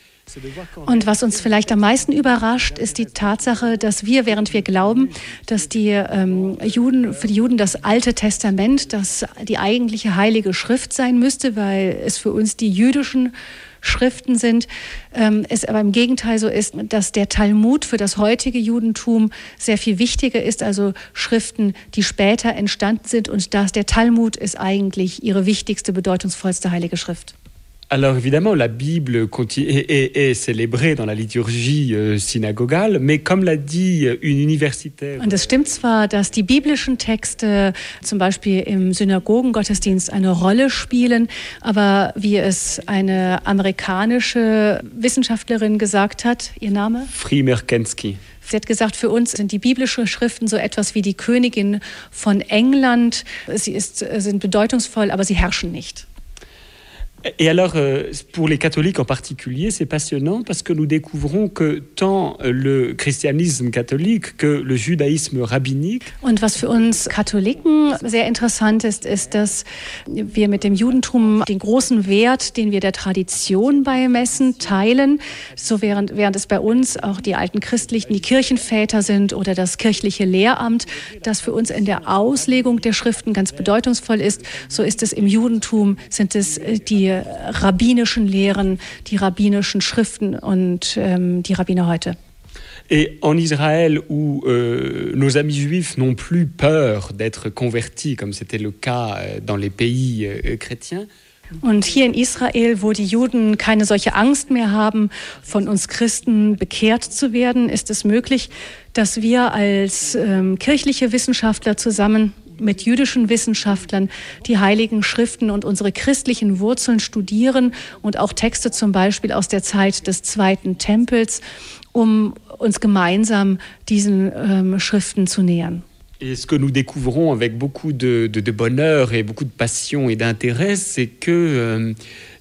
Und was uns vielleicht am meisten überrascht, ist die Tatsache, dass wir, während wir glauben, dass die ähm, Juden, für die Juden das Alte Testament, das die eigentliche heilige Schrift sein müsste, weil es für uns die jüdischen Schriften sind, ähm, es aber im Gegenteil so ist, dass der Talmud für das heutige Judentum sehr viel wichtiger ist, also Schriften, die später entstanden sind und dass der Talmud ist eigentlich ihre wichtigste, bedeutungsvollste heilige Schrift. Alors évidemment, la Bible est, est, est, célébrée dans la liturgie euh, synagogale, mais comme l'a dit une universitaire. Und es stimmt zwar, dass die biblischen Texte zum Beispiel im Synagogengottesdienst eine Rolle spielen, aber wie es eine amerikanische Wissenschaftlerin gesagt hat, ihr Name? Frimerkensky. Sie hat gesagt, für uns sind die biblischen Schriften so etwas wie die Königin von England. Sie ist, sind bedeutungsvoll, aber sie herrschen nicht. Et alors, euh, pour les catholiques en particulier, c'est passionnant parce que nous découvrons que tant le christianisme catholique que le judaïsme rabbinique. Und was für uns Katholiken sehr interessant ist, ist, dass wir mit dem Judentum den großen Wert, den wir der Tradition beimessen, teilen. So während, während es bei uns auch die alten Christlichen, die Kirchenväter sind oder das kirchliche Lehramt, das für uns in der Auslegung der Schriften ganz bedeutungsvoll ist, so ist es im Judentum, sind es äh, die rabbinischen Lehren, die rabbinischen Schriften und ähm, die Rabbiner heute. Et en Israël, où euh, nos amis juifs n'ont plus peur d'être convertis, comme c'était le cas euh, dans les pays euh, chrétiens, und hier in Israel, wo die Juden keine solche Angst mehr haben, von uns Christen bekehrt zu werden, ist es möglich, dass wir als ähm, kirchliche Wissenschaftler zusammen mit jüdischen Wissenschaftlern die heiligen Schriften und unsere christlichen Wurzeln studieren und auch Texte zum Beispiel aus der Zeit des Zweiten Tempels, um uns gemeinsam diesen ähm, Schriften zu nähern. Et ce que nous découvrons avec beaucoup de, de, de bonheur et beaucoup de passion et d'intérêt, c'est que euh,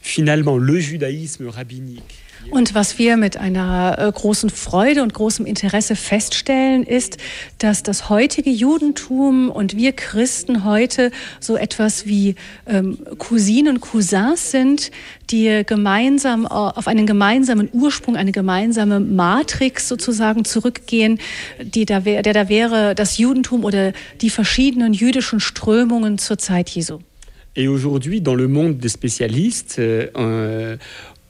finalement le judaïsme rabbinique Und was wir mit einer äh, großen Freude und großem Interesse feststellen, ist, dass das heutige Judentum und wir Christen heute so etwas wie ähm, Cousinen und Cousins sind, die gemeinsam äh, auf einen gemeinsamen Ursprung, eine gemeinsame Matrix sozusagen zurückgehen, die da wär, der da wäre das Judentum oder die verschiedenen jüdischen Strömungen zur Zeit Jesu. Et aujourd'hui, dans le monde des spécialistes, euh,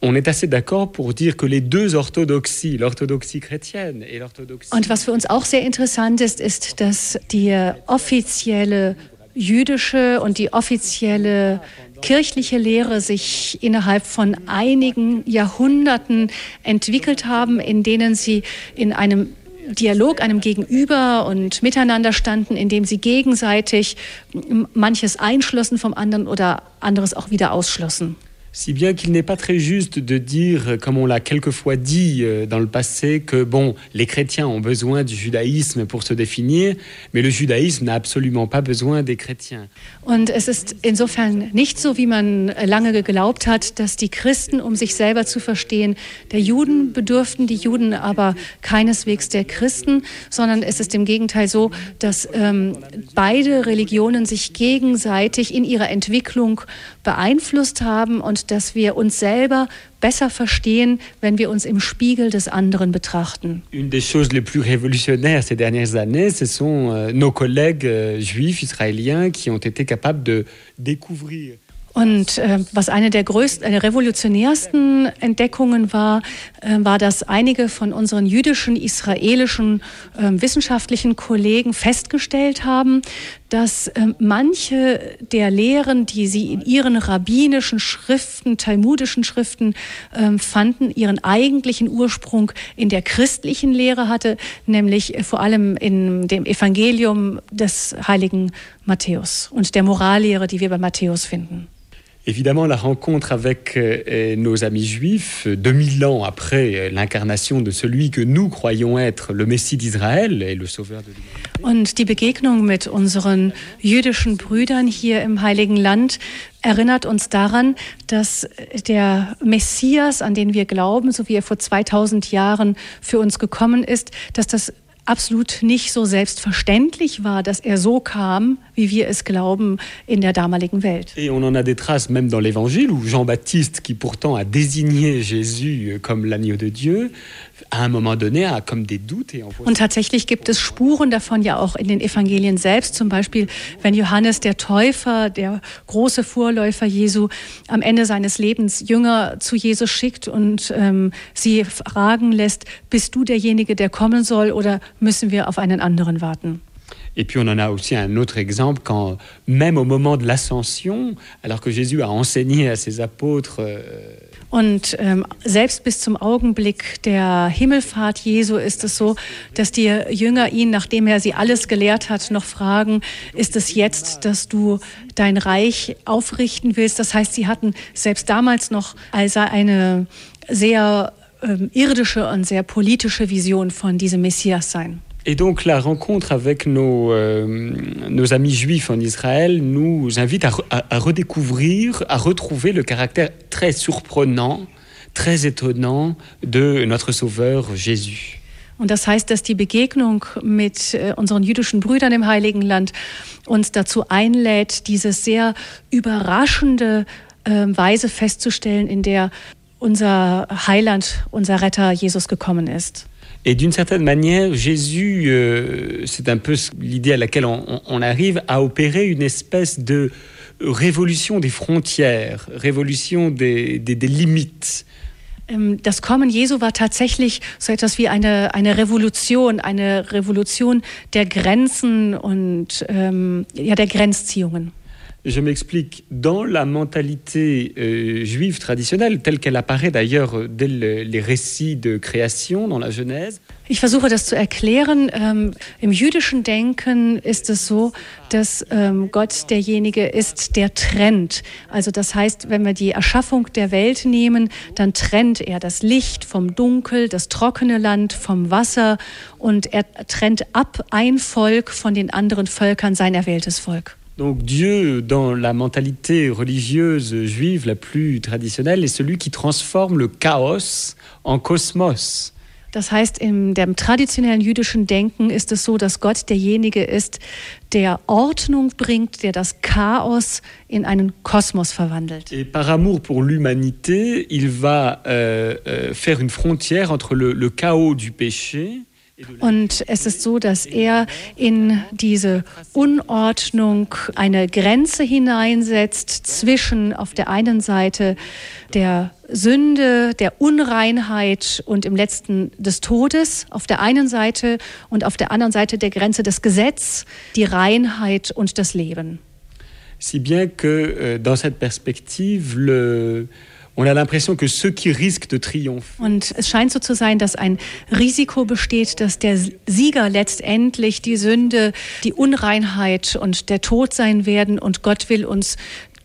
on est assez d'accord pour dire que les deux orthodoxies, l'orthodoxie chrétienne et l'orthodoxie. Und was für uns auch sehr interessant ist, ist, dass die offizielle jüdische und die offizielle kirchliche Lehre sich innerhalb von einigen Jahrhunderten entwickelt haben, in denen sie in einem Dialog, einem Gegenüber und miteinander standen, in dem sie gegenseitig manches einschlossen vom anderen oder anderes auch wieder ausschlossen. Si bien qu'il n'est pas très juste de dire, comme on l'a quelquefois dit euh, dans le passé, que bon, les chrétiens ont besoin du judaïsme pour se définir, mais le judaïsme n'a absolument pas besoin des chrétiens. Und es ist insofern nicht so, wie man lange geglaubt hat, dass die Christen, um sich selber zu verstehen, der Juden bedürften, die Juden aber keineswegs der Christen, sondern es ist im Gegenteil so, dass ähm, beide Religionen sich gegenseitig in ihrer Entwicklung beeinflusst haben und dass wir uns selber besser verstehen, wenn wir uns im Spiegel des anderen betrachten. Une des choses les plus révolutionnaires ces dernières années, ce sont euh, nos collègues euh, juifs israéliens qui ont été capables de découvrir und äh, was eine der größten, eine revolutionärsten Entdeckungen war, äh, war, dass einige von unseren jüdischen, israelischen äh, wissenschaftlichen Kollegen festgestellt haben, dass ähm, manche der Lehren, die sie in ihren rabbinischen Schriften, talmudischen Schriften ähm, fanden, ihren eigentlichen Ursprung in der christlichen Lehre hatte, nämlich vor allem in dem Evangelium des heiligen Matthäus und der Morallehre, die wir bei Matthäus finden. Évidemment, la rencontre avec euh, nos amis juifs, 2000 ans après euh, l'incarnation de celui que nous croyons être le Messie d'Israël et le Sauveur de l'humanité. Und die Begegnung mit unseren jüdischen Brüdern hier im Heiligen Land erinnert uns daran, dass der Messias, an den wir glauben, so wie er vor 2000 Jahren für uns gekommen ist, dass das absolut nicht so selbstverständlich war, dass er so kam, wie wir es glauben, in der damaligen Welt. Et on en a des traces même dans l'Évangile où Jean-Baptiste, qui pourtant a désigné Jésus comme l'agneau de Dieu, Und tatsächlich gibt es Spuren davon ja auch in den Evangelien selbst. Zum Beispiel, wenn Johannes der Täufer, der große Vorläufer Jesu, am Ende seines Lebens Jünger zu Jesus schickt und ähm, sie fragen lässt, bist du derjenige, der kommen soll oder müssen wir auf einen anderen warten? Et puis on en a aussi un autre exemple quand, même au moment de l'ascension, alors que Jésus a enseigné à ses apôtres. Euh, und ähm, selbst bis zum Augenblick der Himmelfahrt Jesu ist es so, dass die Jünger ihn, nachdem er sie alles gelehrt hat, noch fragen, ist es jetzt, dass du dein Reich aufrichten willst? Das heißt, sie hatten selbst damals noch also eine sehr ähm, irdische und sehr politische Vision von diesem Messias sein. Et donc la rencontre avec nos, euh, nos amis juifs en Israël nous invite à, à, à, redécouvrir, à retrouver le caractère très surprenant, très étonnant de notre Sauveur Jésus. Und das heißt, dass die Begegnung mit äh, unseren jüdischen Brüdern im Heiligen Land uns dazu einlädt, diese sehr überraschende äh, Weise festzustellen, in der unser Heiland, unser Retter Jesus gekommen ist. Et d'une certaine manière, Jésus, euh, c'est un peu l'idée à laquelle on, arrive, à opérer une espèce de révolution des frontières, révolution des Limites. Ähm, das Kommen Jesu war tatsächlich so etwas wie eine, eine Revolution, eine Revolution der Grenzen und ähm, ja, der Grenzziehungen. Je m'explique. Dans la mentalité euh, juive traditionnelle, telle qu'elle apparaît d'ailleurs dès le, les récits de création dans la Genèse. Ich versuche das zu erklären. Ähm, Im jüdischen Denken ist es so, dass ähm, Gott derjenige ist, der trennt. Also das heißt, wenn wir die Erschaffung der Welt nehmen, dann trennt er das Licht vom Dunkel, das trockene Land vom Wasser und er trennt ab ein Volk von den anderen Völkern, sein erwähltes Volk. Donc Dieu, dans la mentalité religieuse juive la plus traditionnelle, est celui qui transforme le Chaos en Kosmos. Das heißt, in dem traditionellen jüdischen Denken ist es so, dass Gott derjenige ist, der Ordnung bringt, der das Chaos in einen Kosmos verwandelt. Et par amour pour l'humanité, il va euh, euh, faire une frontière entre le, le chaos du péché Und es ist so, dass er in diese Unordnung eine Grenze hineinsetzt zwischen auf der einen Seite der Sünde, der Unreinheit und im letzten des Todes auf der einen Seite und auf der anderen Seite der Grenze des Gesetzes, die Reinheit und das Leben. Si bien que euh, dans cette perspective, le, on a l'impression que ceux qui risquent de triompher. Und es scheint so zu sein, dass ein Risiko besteht, dass der Sieger letztendlich die Sünde, die Unreinheit und der Tod sein werden und Gott will uns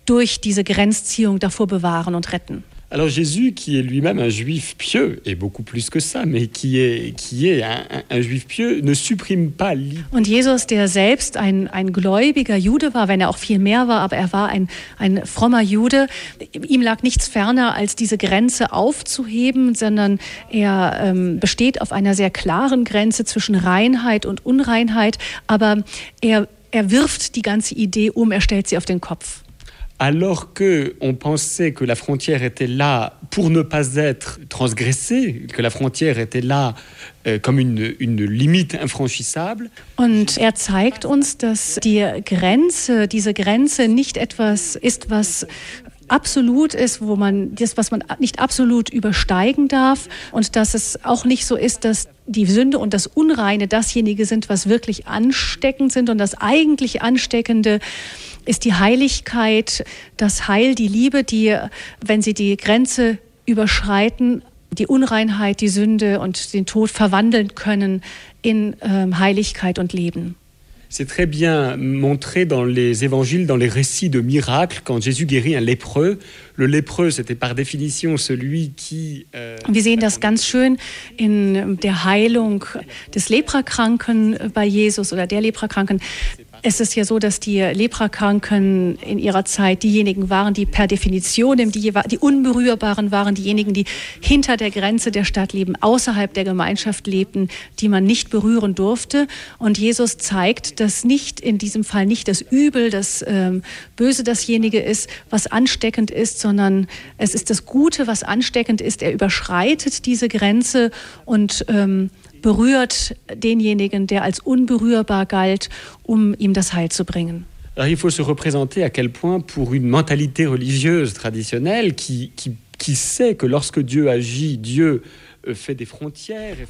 durch diese Grenzziehung davor bewahren und retten. Alors Jésus, qui est lui-même un juif pieux, et beaucoup plus que ça, mais qui est, qui est un, un, juif pieux, ne supprime pas Und Jesus, der selbst ein, ein gläubiger Jude war, wenn er auch viel mehr war, aber er war ein, ein frommer Jude, ihm lag nichts ferner, als diese Grenze aufzuheben, sondern er ähm, besteht auf einer sehr klaren Grenze zwischen Reinheit und Unreinheit, aber er, er wirft die ganze Idee um, er stellt sie auf den Kopf. Alors que on pensait que la frontière était là pour ne pas être transgressée, que la frontière était là euh, comme une, une limite infranchissable. Und er zeigt uns, dass die Grenze, diese Grenze nicht etwas ist, was absolut ist, wo man das, was man nicht absolut übersteigen darf und dass es auch nicht so ist, dass die Sünde und das Unreine dasjenige sind, was wirklich ansteckend sind und das eigentlich Ansteckende ist die Heiligkeit, das Heil, die Liebe, die, wenn sie die Grenze überschreiten, die Unreinheit, die Sünde und den Tod verwandeln können in ähm, Heiligkeit und Leben. C'est très bien montré dans les évangiles, dans les récits de miracles, quand Jésus guérit un lépreux. Le lépreux, c'était par définition celui qui. Euh, Wir sehen das ganz schön in der Heilung des Leprakranken bei Jesus oder der Leprakranken. Es ist ja so, dass die Leprakranken in ihrer Zeit diejenigen waren, die per Definition die, die Unberührbaren waren, diejenigen, die hinter der Grenze der Stadt leben, außerhalb der Gemeinschaft lebten, die man nicht berühren durfte. Und Jesus zeigt, dass nicht in diesem Fall nicht das Übel, das ähm, Böse dasjenige ist, was ansteckend ist, sondern es ist das Gute, was ansteckend ist. Er überschreitet diese Grenze und ähm, berührt denjenigen, der als unberührbar galt, um ihm das Heil zu bringen. Alors il faut se représenter à quel point pour une mentalité religieuse traditionnelle qui, qui, qui sait que lorsque Dieu agit, Dieu euh,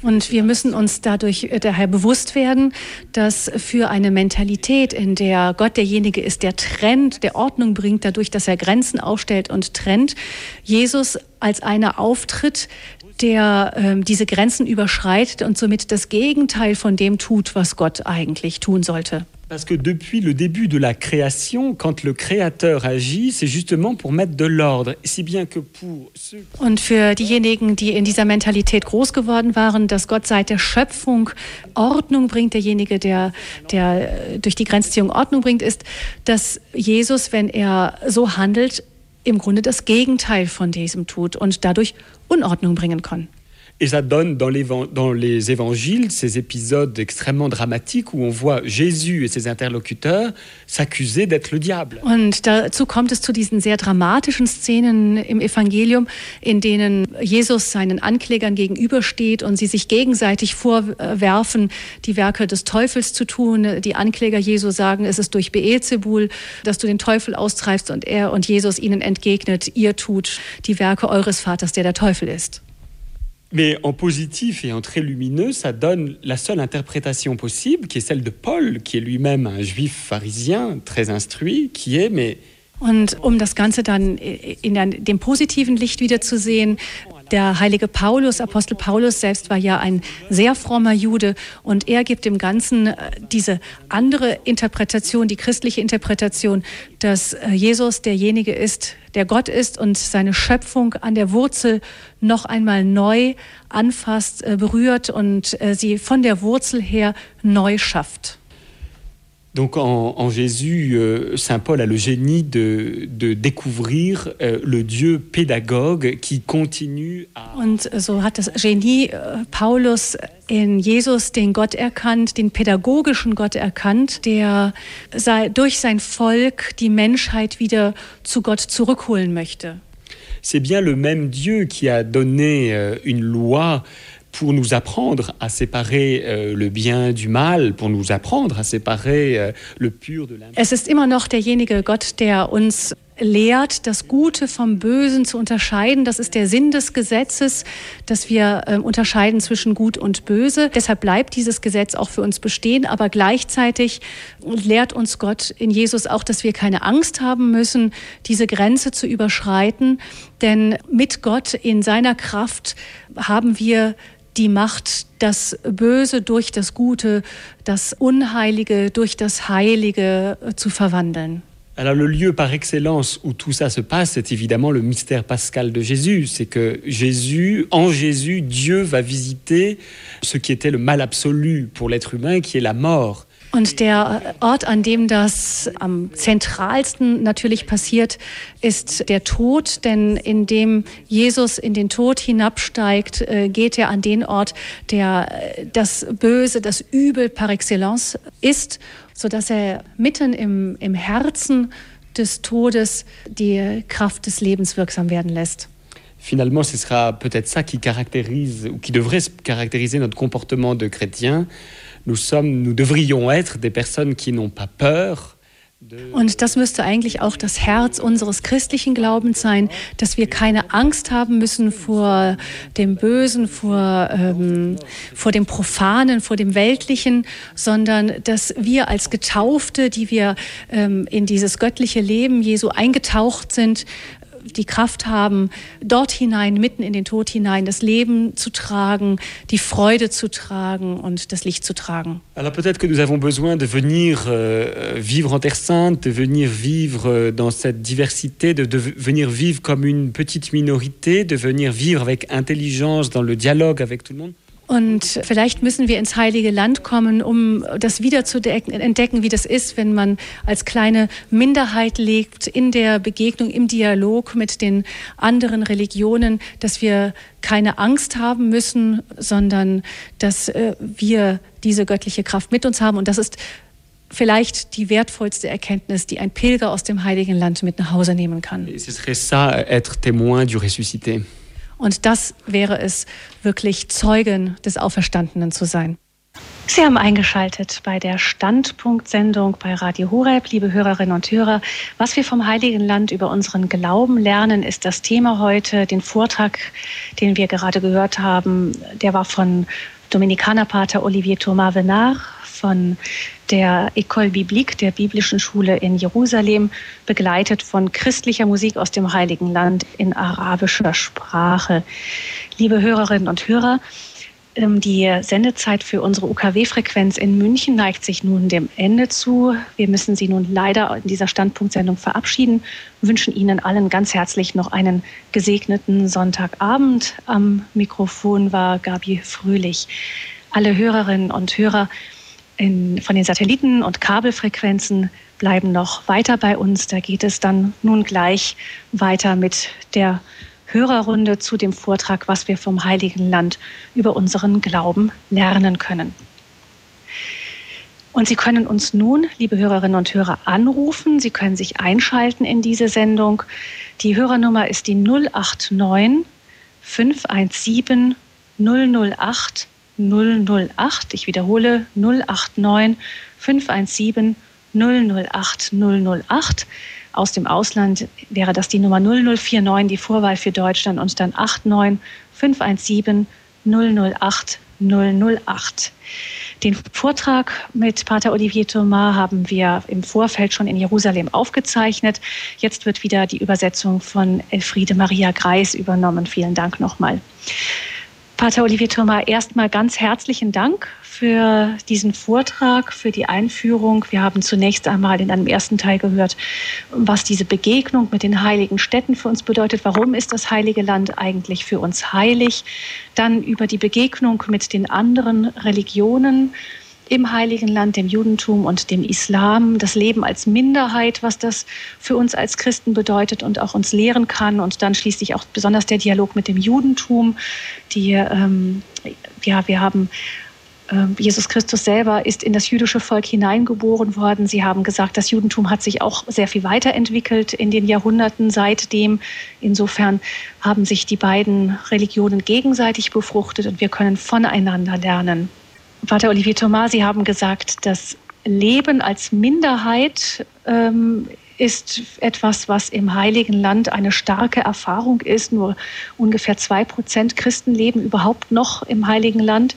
und wir müssen uns dadurch äh, daher bewusst werden, dass für eine Mentalität, in der Gott derjenige ist, der trennt, der Ordnung bringt, dadurch, dass er Grenzen aufstellt und trennt, Jesus als einer auftritt, der ähm, diese Grenzen überschreitet und somit das Gegenteil von dem tut, was Gott eigentlich tun sollte. Parce que depuis le début de la création, quand le Créateur agit, c'est justement pour mettre de l'ordre. Si bien que pour ceux Und für diejenigen, die in dieser Mentalität groß geworden waren, dass Gott seit der Schöpfung Ordnung bringt, derjenige, der, der äh, durch die Grenzziehung Ordnung bringt, ist, dass Jesus, wenn er so handelt, im Grunde das Gegenteil von diesem tut und dadurch Unordnung bringen kann. Et ça donne dans les, dans les évangiles ces épisodes extrêmement dramatiques où on voit Jésus et ses interlocuteurs s'accuser d'être le diable. Und dazu kommt es zu diesen sehr dramatischen Szenen im Evangelium, in denen Jesus seinen Anklägern gegenübersteht und sie sich gegenseitig vorwerfen, die Werke des Teufels zu tun. Die Ankläger Jesu sagen, es ist durch Beelzebul, dass du den Teufel austreibst und er und Jesus ihnen entgegnet, ihr tut die Werke eures Vaters, der der Teufel ist. Mais en positif et en très lumineux, ça donne la seule interprétation possible, qui est celle de Paul, qui est lui-même un juif pharisien très instruit, qui est mais Und um das Ganze dann in dem positiven Licht wiederzusehen, der heilige Paulus, Apostel Paulus selbst war ja ein sehr frommer Jude und er gibt dem Ganzen äh, diese andere Interpretation, die christliche Interpretation, dass äh, Jesus derjenige ist, der Gott ist und seine Schöpfung an der Wurzel noch einmal neu anfasst, äh, berührt und sie von der Wurzel her neu schafft. Donc en, en Jésus, euh, Saint Paul a le génie de, de découvrir euh, le Dieu pédagogue qui continue à... Und so hat das Genie äh, Paulus in Jesus den Gott erkannt, den pädagogischen Gott erkannt, der sei, durch sein Volk die Menschheit wieder zu Gott zurückholen möchte. C'est bien le même Dieu qui a donné euh, une loi pour nous apprendre à séparer äh, le bien du mal, pour nous apprendre à séparer äh, le pur de. Es ist immer noch derjenige Gott, der uns lehrt, das Gute vom Bösen zu unterscheiden. Das ist der Sinn des Gesetzes, dass wir äh, unterscheiden zwischen Gut und Böse. Deshalb bleibt dieses Gesetz auch für uns bestehen. Aber gleichzeitig lehrt uns Gott in Jesus auch, dass wir keine Angst haben müssen, diese Grenze zu überschreiten. Denn mit Gott in seiner Kraft haben wir die Macht, das Böse durch das Gute, das Unheilige durch das Heilige äh, zu verwandeln. Alors le lieu par excellence où tout ça se passe, c'est évidemment le mystère pascal de Jésus. C'est que Jésus, en Jésus, Dieu va visiter ce qui était le mal absolu pour l'être humain, qui est la mort. Und der Ort, an dem das am zentralsten natürlich passiert, ist der Tod, denn indem Jesus in den Tod hinabsteigt, äh, geht er an den Ort, der äh, das Böse, das Übel par excellence ist sodass er mitten im, im Herzen des Todes die Kraft des Lebens wirksam werden lässt. Finalement, ce sera peut-être ça qui caractérise ou qui devrait caractériser notre comportement de chrétien. Nous sommes, nous devrions être des personnes qui n'ont pas peur, Und das müsste eigentlich auch das Herz unseres christlichen Glaubens sein, dass wir keine Angst haben müssen vor dem Bösen, vor, ähm, vor dem Profanen, vor dem Weltlichen, sondern dass wir als Getaufte, die wir ähm, in dieses göttliche Leben Jesu eingetaucht sind, die Kraft haben, dort hinein, mitten in den Tod hinein, das Leben zu tragen, die Freude zu tragen und das Licht zu tragen. Alors peut-être que nous avons besoin de venir euh, vivre en Terre Sainte, de venir vivre dans cette diversité, de, de venir vivre comme une petite minorité, de venir vivre avec intelligence dans le dialogue avec tout le monde. Und vielleicht müssen wir ins Heilige Land kommen, um das wieder zu entdecken, wie das ist, wenn man als kleine Minderheit lebt, in der Begegnung, im Dialog mit den anderen Religionen, dass wir keine Angst haben müssen, sondern dass äh, wir diese göttliche Kraft mit uns haben. Und das ist vielleicht die wertvollste Erkenntnis, die ein Pilger aus dem Heiligen Land mit nach Hause nehmen kann. Ce serait ça, être témoin du ressuscité. Und das wäre es, wirklich Zeugen des Auferstandenen zu sein. Sie haben eingeschaltet bei der Standpunktsendung bei Radio Horeb, liebe Hörerinnen und Hörer. Was wir vom Heiligen Land über unseren Glauben lernen, ist das Thema heute. Den Vortrag, den wir gerade gehört haben, der war von Dominikanerpater Olivier Thomas Venard von der École Biblique, der biblischen Schule in Jerusalem, begleitet von christlicher Musik aus dem Heiligen Land in arabischer Sprache. Liebe Hörerinnen und Hörer, ähm, die Sendezeit für unsere UKW-Frequenz in München neigt sich nun dem Ende zu. Wir müssen Sie nun leider in dieser Standpunktsendung verabschieden wünschen Ihnen allen ganz herzlich noch einen gesegneten Sonntagabend. Am Mikrofon war Gabi Fröhlich. Alle Hörerinnen und Hörer in, von den Satelliten- und Kabelfrequenzen bleiben noch weiter bei uns. Da geht es dann nun gleich weiter mit der Hörerrunde zu dem Vortrag, was wir vom Heiligen Land über unseren Glauben lernen können. Und Sie können uns nun, liebe Hörerinnen und Hörer, anrufen. Sie können sich einschalten in diese Sendung. Die Hörernummer ist die 089 517 008 008. Ich wiederhole 089 517 008 008. Aus dem Ausland wäre das die Nummer 0049, die Vorwahl für Deutschland und dann 89 517 008 008. Den Vortrag mit Pater Olivier Thomas haben wir im Vorfeld schon in Jerusalem aufgezeichnet. Jetzt wird wieder die Übersetzung von Elfriede Maria Greis übernommen. Vielen Dank nochmal. Pater Olivier Thomas, erstmal ganz herzlichen Dank für diesen Vortrag, für die Einführung. Wir haben zunächst einmal in einem ersten Teil gehört, was diese Begegnung mit den heiligen Städten für uns bedeutet. Warum ist das Heilige Land eigentlich für uns heilig? Dann über die Begegnung mit den anderen Religionen im Heiligen Land, dem Judentum und dem Islam, das Leben als Minderheit, was das für uns als Christen bedeutet und auch uns lehren kann und dann schließlich auch besonders der Dialog mit dem Judentum, die, ähm, ja, wir haben ähm, Jesus Christus selber ist in das jüdische Volk hineingeboren worden. Sie haben gesagt, das Judentum hat sich auch sehr viel weiterentwickelt in den Jahrhunderten seitdem. Insofern haben sich die beiden Religionen gegenseitig befruchtet und wir können voneinander lernen. Vater Olivier Thomas, Sie haben gesagt, das Leben als Minderheit ähm, ist etwas, was im Heiligen Land eine starke Erfahrung ist. Nur ungefähr zwei Prozent Christen leben überhaupt noch im Heiligen Land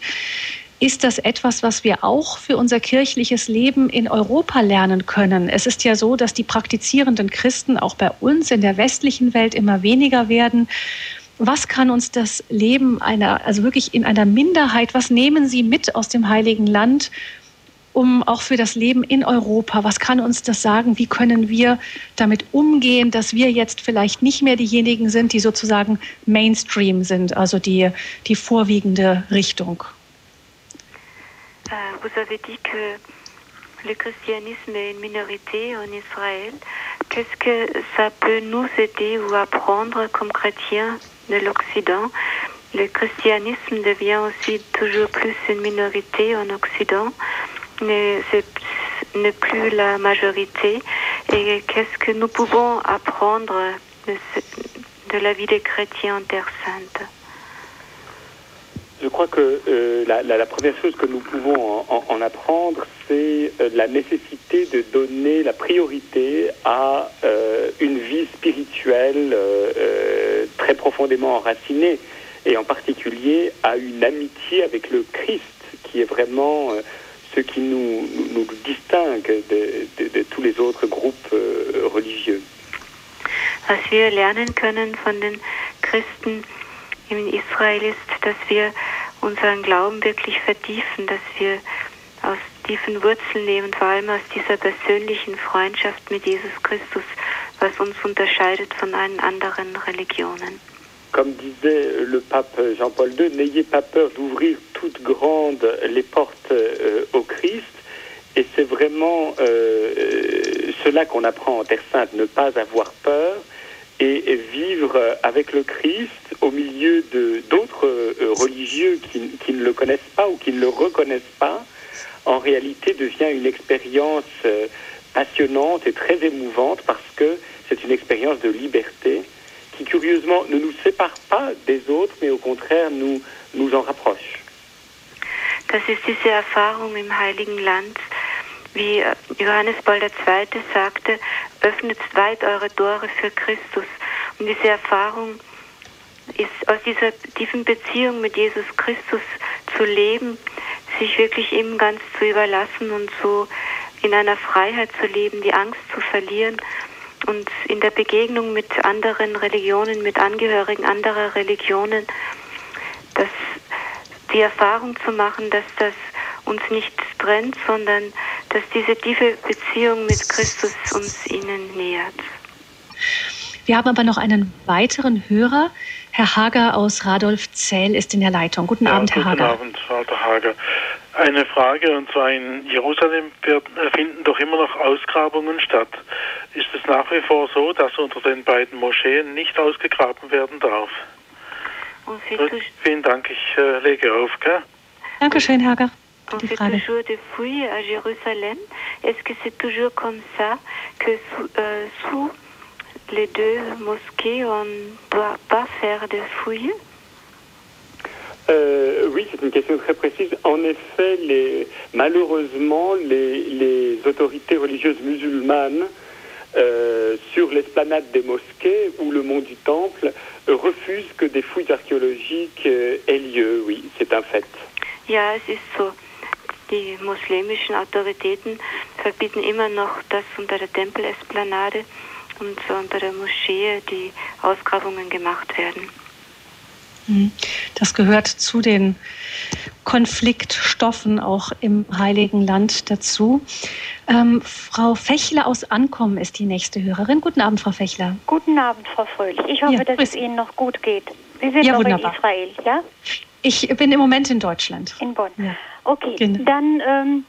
ist das etwas, was wir auch für unser kirchliches Leben in Europa lernen können. Es ist ja so, dass die praktizierenden Christen auch bei uns in der westlichen Welt immer weniger werden. Was kann uns das Leben einer, also wirklich in einer Minderheit, was nehmen Sie mit aus dem Heiligen Land, um auch für das Leben in Europa, was kann uns das sagen? Wie können wir damit umgehen, dass wir jetzt vielleicht nicht mehr diejenigen sind, die sozusagen Mainstream sind, also die, die vorwiegende Richtung? Euh, vous avez dit que le christianisme est une minorité en Israël. Qu'est-ce que ça peut nous aider ou apprendre comme chrétiens de l'Occident Le christianisme devient aussi toujours plus une minorité en Occident, n'est plus la majorité. Et qu'est-ce que nous pouvons apprendre de, de la vie des chrétiens en Terre Sainte? Je crois que euh, la, première chose que nous pouvons en, en, apprendre, c'est euh, la nécessité de donner la priorité à euh, une vie spirituelle très profondément enracinée, et en particulier à une amitié avec le Christ, qui est vraiment ce qui nous, distingue de, tous les autres groupes religieux. Was wir lernen können von den Christen in Israel ist, dass wir unseren Glauben wirklich vertiefen, dass wir aus tiefen Wurzeln nehmen, vor allem aus dieser persönlichen Freundschaft mit Jesus Christus, was uns unterscheidet von allen anderen Religionen. Comme disait le pape Jean-Paul II, n'ayez pas peur d'ouvrir toutes grandes les portes euh, au Christ. Et c'est vraiment euh, cela qu'on apprend en Terre Sainte, ne pas avoir peur et, et vivre avec le Christ au milieu de d'autres euh, religieux qui, qui, ne le connaissent pas ou qui ne le reconnaissent pas, en réalité devient une expérience euh, passionnante et très émouvante parce que c'est une expérience de liberté qui curieusement ne nous sépare pas des autres, mais au contraire nous, nous en rapproche. Das ist diese Heiligen Land, wie äh, Johannes Paul II. sagte, öffnet weit eure Tore für Christus. Und diese Erfahrung ist aus dieser tiefen Beziehung mit Jesus Christus zu leben, sich wirklich ihm ganz zu überlassen und so in einer Freiheit zu leben, die Angst zu verlieren und in der Begegnung mit anderen Religionen, mit Angehörigen anderer Religionen, dass die Erfahrung zu machen, dass das uns nicht trennt, sondern dass diese tiefe Beziehung mit Christus uns ihnen nähert. Wir haben aber noch einen weiteren Hörer. Herr Hager aus Radolfzell ist in der Leitung. Guten ja, Abend, Herr guten Hager. Guten Abend, Vater Hager. Eine Frage, und zwar in Jerusalem finden doch immer noch Ausgrabungen statt. Ist es nach wie vor so, dass unter den beiden Moscheen nicht ausgegraben werden darf? Vielen Dank, ich äh, lege auf. Gell? Dankeschön, Herr Hager. On fait toujours des fouilles à Jérusalem. Est-ce que c'est toujours comme ça que sous, euh, sous les deux mosquées, on ne doit pas faire de fouilles euh, oui, c'est une question très précise. En effet, les, malheureusement, les, les, autorités religieuses musulmanes euh, sur l'esplanade des mosquées ou le mont du Temple refusent que des fouilles archéologiques euh, aient lieu. Oui, c'est un fait. Ja, es ist so. Die muslimischen Autoritäten verbieten immer noch, dass unter der Tempelesplanade und unter der Moschee die Ausgrabungen gemacht werden. Mhm. Das gehört zu den Konfliktstoffen auch im Heiligen Land dazu. Ähm, Frau Fechler aus Ankommen ist die nächste Hörerin. Guten Abend, Frau Fechler. Guten Abend, Frau Fröhlich. Ich hoffe, ja, dass es Ihnen noch gut geht. Sie sind ja, noch wunderbar. in Israel, ja? Ich bin im Moment in Deutschland. In Bonn. Ja. Okay, genau. dann ähm,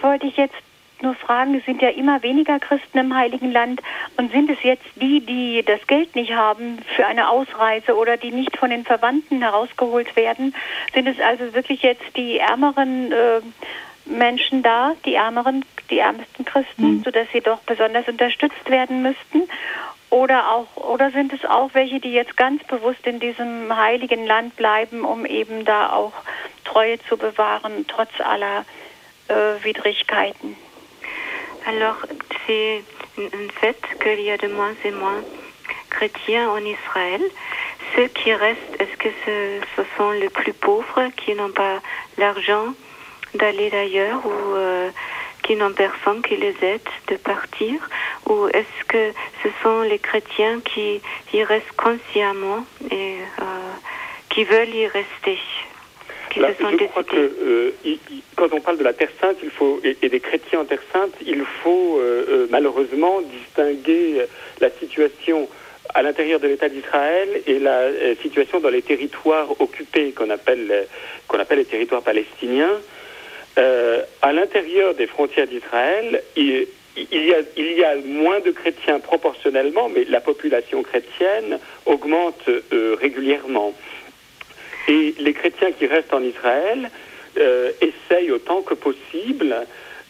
wollte ich jetzt nur fragen, es sind ja immer weniger Christen im Heiligen Land und sind es jetzt die, die das Geld nicht haben für eine Ausreise oder die nicht von den Verwandten herausgeholt werden? Sind es also wirklich jetzt die ärmeren äh, Menschen da, die ärmeren, die ärmsten Christen, mhm. sodass sie doch besonders unterstützt werden müssten? Oder auch, oder sind es auch welche, die jetzt ganz bewusst in diesem heiligen Land bleiben, um eben da auch Treue zu bewahren, trotz aller äh, Widrigkeiten? Alors, c'est un fait qu'il y a de moins en moins chrétiens en Israël. Ceux qui restent, est-ce que ce, ce, sont les plus pauvres qui n'ont pas l'argent d'aller d'ailleurs ou euh, qui n'ont personne qui les aide de partir? Ou est-ce que ce sont les chrétiens qui y restent consciemment et euh, qui veulent y rester? Là, je crois que euh, il, quand on parle de la Terre Sainte, il faut et, et des chrétiens en Terre Sainte, il faut euh, euh malheureusement distinguer la situation à l'intérieur de l'État d'Israël et la situation dans les territoires occupés qu'on appelle qu'on appelle les territoires palestiniens. Euh, à l'intérieur des frontières d'Israël, il, il, y a, il, y a, moins de chrétiens proportionnellement, mais la population chrétienne augmente euh, régulièrement. Et les chrétiens qui restent en Israël euh, essayent autant que possible.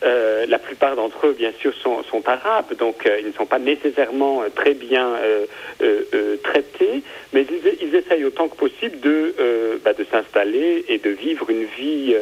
Euh, la plupart d'entre eux, bien sûr, sont, sont arabes, donc euh, ils ne sont pas nécessairement très bien traités, mais ils, ils, essayent autant que possible de, bah, de s'installer et de vivre une vie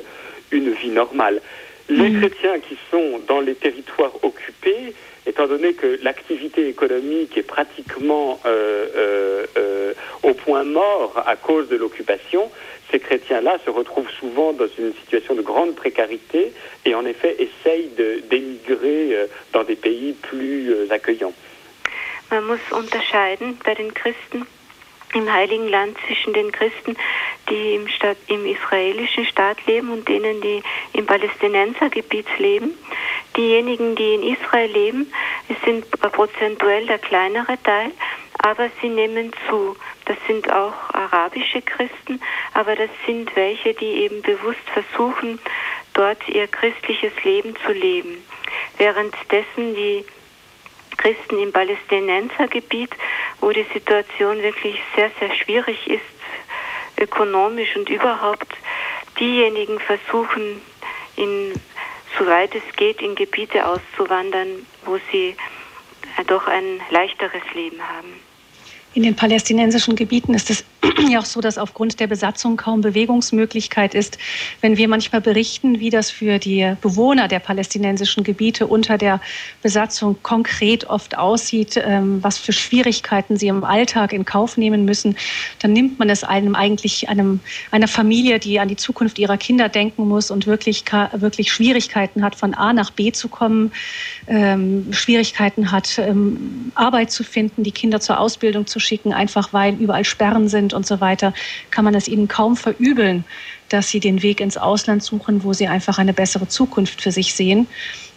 une vie normale. Les mmh. chrétiens qui sont dans les territoires occupés, étant donné que l'activité économique est pratiquement euh, euh, euh, au point mort à cause de l'occupation, ces chrétiens-là se retrouvent souvent dans une situation de grande précarité et en effet essayent d'émigrer dans des pays plus accueillants. Im Heiligen Land zwischen den Christen, die im, Staat, im israelischen Staat leben und denen, die im Palästinensergebiet leben. Diejenigen, die in Israel leben, sind prozentuell der kleinere Teil, aber sie nehmen zu. Das sind auch arabische Christen, aber das sind welche, die eben bewusst versuchen, dort ihr christliches Leben zu leben. Währenddessen die Christen im Palästinensergebiet, wo die Situation wirklich sehr, sehr schwierig ist, ökonomisch und überhaupt, diejenigen versuchen, in, soweit es geht, in Gebiete auszuwandern, wo sie doch ein leichteres Leben haben. In den palästinensischen Gebieten ist es ja auch so, dass aufgrund der Besatzung kaum Bewegungsmöglichkeit ist. Wenn wir manchmal berichten, wie das für die Bewohner der palästinensischen Gebiete unter der Besatzung konkret oft aussieht, ähm, was für Schwierigkeiten sie im Alltag in Kauf nehmen müssen, dann nimmt man es einem eigentlich einem, einer Familie, die an die Zukunft ihrer Kinder denken muss und wirklich, wirklich Schwierigkeiten hat, von A nach B zu kommen, ähm, Schwierigkeiten hat, ähm, Arbeit zu finden, die Kinder zur Ausbildung zu schicken, einfach weil überall Sperren sind und so weiter, kann man es ihnen kaum verübeln, dass sie den Weg ins Ausland suchen, wo sie einfach eine bessere Zukunft für sich sehen.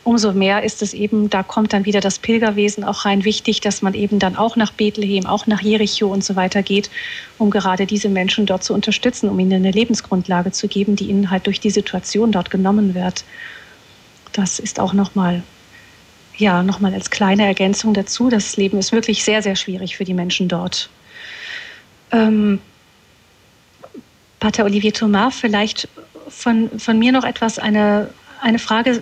Umso mehr ist es eben, da kommt dann wieder das Pilgerwesen auch rein wichtig, dass man eben dann auch nach Bethlehem, auch nach Jericho und so weiter geht, um gerade diese Menschen dort zu unterstützen, um ihnen eine Lebensgrundlage zu geben, die ihnen halt durch die Situation dort genommen wird. Das ist auch nochmal ja, nochmal als kleine Ergänzung dazu, das Leben ist wirklich sehr, sehr schwierig für die Menschen dort. Ähm, Pater Olivier Thomas, vielleicht von, von mir noch etwas, eine, eine Frage.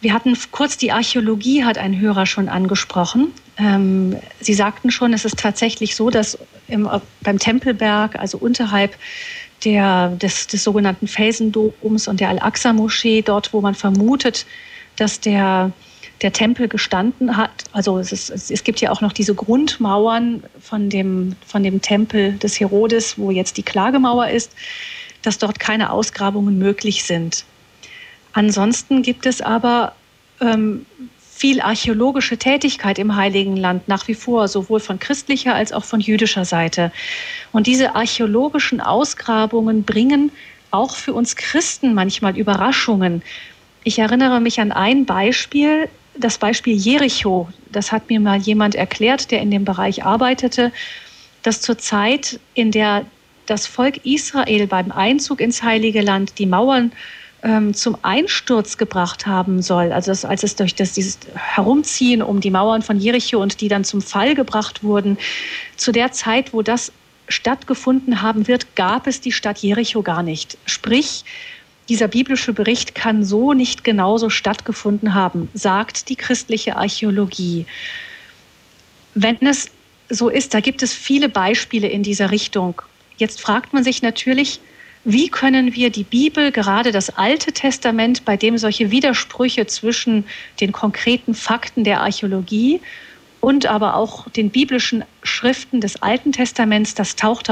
Wir hatten kurz die Archäologie, hat ein Hörer schon angesprochen. Ähm, Sie sagten schon, es ist tatsächlich so, dass im, beim Tempelberg, also unterhalb der, des, des sogenannten Felsendoms und der Al-Aqsa-Moschee, dort, wo man vermutet, dass der der Tempel gestanden hat. Also es, ist, es, gibt ja auch noch diese Grundmauern von dem, von dem Tempel des Herodes, wo jetzt die Klagemauer ist, dass dort keine Ausgrabungen möglich sind. Ansonsten gibt es aber ähm, viel archäologische Tätigkeit im Heiligen Land nach wie vor, sowohl von christlicher als auch von jüdischer Seite. Und diese archäologischen Ausgrabungen bringen auch für uns Christen manchmal Überraschungen. Ich erinnere mich an ein Beispiel, das Beispiel Jericho, das hat mir mal jemand erklärt, der in dem Bereich arbeitete, dass zur Zeit, in der das Volk Israel beim Einzug ins Heilige Land die Mauern ähm, zum Einsturz gebracht haben soll, also das, als es durch das, dieses Herumziehen um die Mauern von Jericho und die dann zum Fall gebracht wurden, zu der Zeit, wo das stattgefunden haben wird, gab es die Stadt Jericho gar nicht. Sprich, dieser biblische Bericht kann so nicht genauso stattgefunden haben, sagt die christliche Archäologie. Wenn es so ist, da gibt es viele Beispiele in dieser Richtung. Jetzt fragt man sich natürlich, wie können wir die Bibel, gerade das Alte Testament, bei dem solche Widersprüche zwischen den konkreten Fakten der Archäologie und aber auch den biblischen Schriften des Alten Testaments, das taucht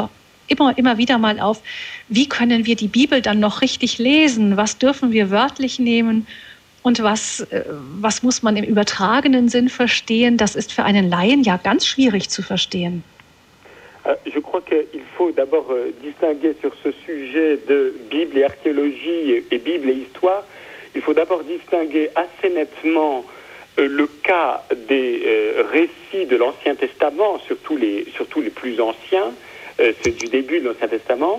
immer, immer wieder mal auf, wie können wir die Bibel dann noch richtig lesen? Was dürfen wir wörtlich nehmen? Und was, äh, was muss man im übertragenen Sinn verstehen? Das ist für einen Laien ja ganz schwierig zu verstehen. Euh, je crois qu'il faut d'abord euh, distinguer sur ce sujet de Bible et archéologie et Bible et histoire. Il faut d'abord distinguer assez nettement euh, le cas des récits de l'Ancien Testament, surtout les, surtout les plus anciens, c'est du début de l'Ancien Testament,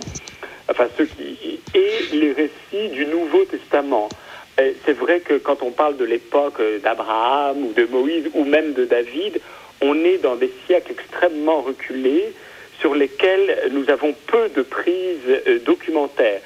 enfin ceux qui, et les récits du Nouveau Testament. C'est vrai que quand on parle de l'époque d'Abraham ou de Moïse ou même de David, on est dans des siècles extrêmement reculés sur lesquels nous avons peu de prises euh, documentaires.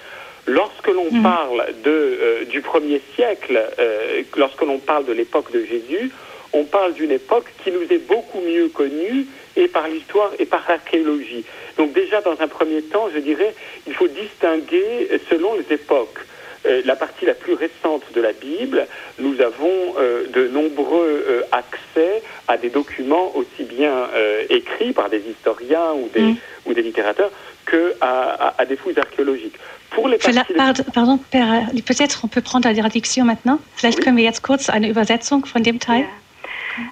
Lorsque l'on mm. parle de, euh, du premier siècle, euh, lorsque l'on parle de l'époque de Jésus, on parle d'une époque qui nous est beaucoup mieux connue et par l'histoire et par l'archéologie. Donc déjà, dans un premier temps, je dirais, il faut distinguer selon les époques. Euh, la partie la plus récente de la Bible, nous avons euh, de nombreux euh, accès à des documents aussi bien écrits par des historiens ou des, mm. ou des littérateurs que à, à, des fouilles archéologiques. Pour les Pardon, pardon peut-être on peut prendre la traduction maintenant. Vielleicht oui. können wir jetzt kurz eine Übersetzung von dem Teil? Ja.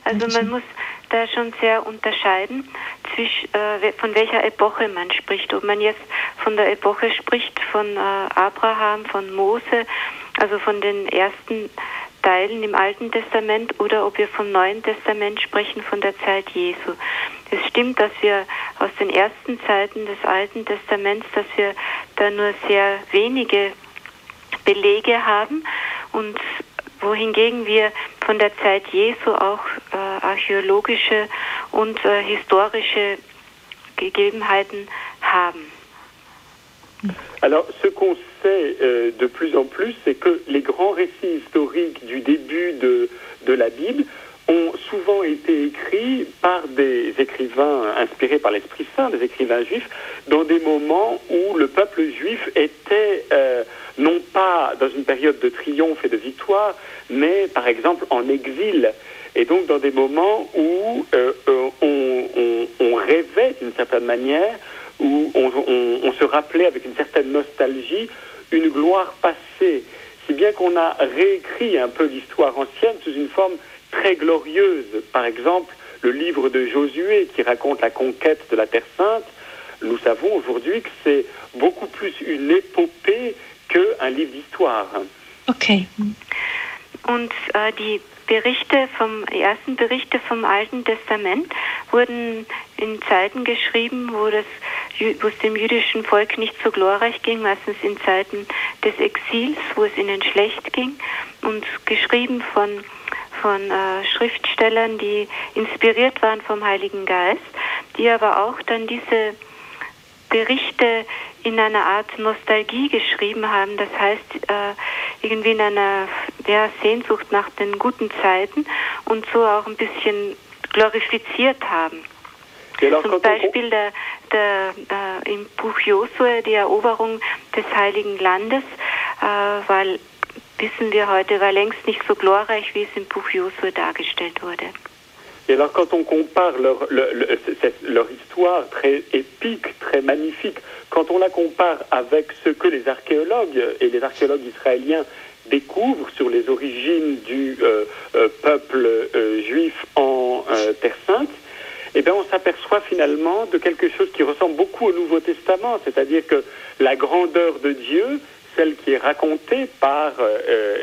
Also man muss da schon sehr unterscheiden, zwischen, äh, von welcher Epoche man spricht. Ob man jetzt von der Epoche spricht von äh, Abraham, von Mose, also von den ersten Teilen im Alten Testament oder ob wir vom Neuen Testament sprechen, von der Zeit Jesu. Es stimmt, dass wir aus den ersten Zeiten des Alten Testaments, dass wir da nur sehr wenige Belege haben und wohingegen wir von der Zeit Jesu auch äh, archäologische und äh, historische Gegebenheiten. Alors, ce qu'on sait euh, de plus en plus, c'est que les grands récits historiques du début de, de la Bible ont souvent été écrits par des écrivains inspirés par l'Esprit Saint, des écrivains juifs, dans des moments où le peuple juif était euh, non pas dans une période de triomphe et de victoire, mais par exemple en exil. Et donc dans des moments où euh, euh, on, rêvait d'une certaine manière, où on, se rappelait avec une certaine nostalgie une gloire passée, si bien qu'on a réécrit un peu l'histoire ancienne sous une forme très glorieuse. Par exemple, le livre de Josué qui raconte la conquête de la Terre Sainte, nous savons aujourd'hui que c'est beaucoup plus une épopée qu'un livre d'histoire. Okay. Und äh, die Berichte vom ersten Berichte vom Alten Testament wurden in Zeiten geschrieben, wo das wo es dem jüdischen Volk nicht so glorreich ging, meistens in Zeiten des Exils, wo es ihnen schlecht ging und geschrieben von von äh, Schriftstellern, die inspiriert waren vom Heiligen Geist, die aber auch dann diese Berichte in einer Art Nostalgie geschrieben haben, das heißt äh, irgendwie in einer ja, Sehnsucht nach den guten Zeiten und so auch ein bisschen glorifiziert haben. Zum Beispiel der, der, der, im Buch Josue, die Eroberung des Heiligen Landes, äh, weil wissen wir heute, war längst nicht so glorreich, wie es im Buch Josue dargestellt wurde. Et alors quand on compare leur, histoire très épique, très magnifique, quand on la compare avec ce que les archéologues et les archéologues israéliens découvrent sur les origines du euh, euh, peuple euh, juif en Terre Sainte, eh bien, on s'aperçoit finalement de quelque chose qui ressemble beaucoup au Nouveau Testament, c'est-à-dire que la grandeur de Dieu, celle qui est racontée par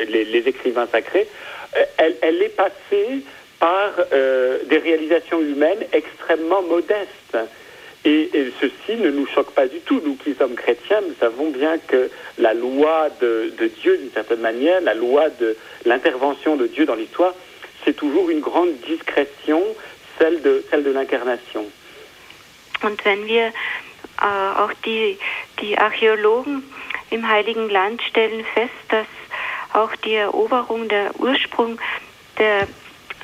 les, écrivains sacrés, elle est passée par euh, des réalisations humaines extrêmement modestes. Et, ceci ne nous choque pas du tout. Nous qui sommes chrétiens, nous savons bien que la loi de, Dieu, d'une certaine manière, la loi de l'intervention de Dieu dans l'histoire, c'est toujours une grande discrétion, celle de, celle de l'incarnation. Und wenn wir äh, auch die, die Archäologen im Heiligen Land stellen fest, dass auch die Eroberung, der Ursprung der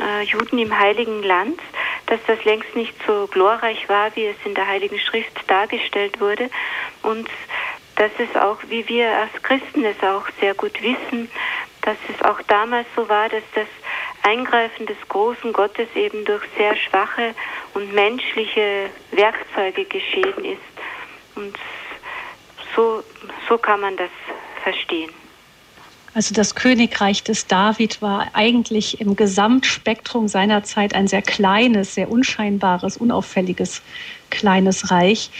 äh, Juden im Heiligen Land, dass das längst nicht so glorreich war, wie es in der Heiligen Schrift dargestellt wurde. Und dass es auch, wie wir als Christen es auch sehr gut wissen, dass es auch damals so war, dass das Eingreifen des großen Gottes eben durch sehr schwache und menschliche Werkzeuge geschehen ist. Und so, so kann man das verstehen. Also das Königreich des David war eigentlich im Gesamtspektrum seiner Zeit ein sehr kleines, sehr unscheinbares, unauffälliges kleines Reich.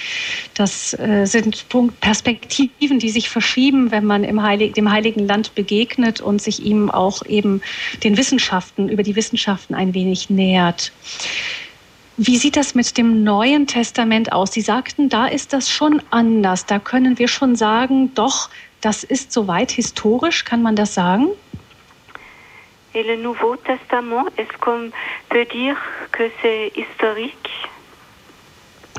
Das äh, sind Punkt Perspektiven, die sich verschieben, wenn man im Heilig, dem Heiligen Land begegnet und sich ihm auch eben den Wissenschaften, über die Wissenschaften ein wenig nähert. Wie sieht das mit dem Neuen Testament aus? Sie sagten, da ist das schon anders. Da können wir schon sagen, doch, das ist soweit historisch, kann man das sagen? Et le Nouveau Testament, est-ce qu'on peut dire que c'est historique?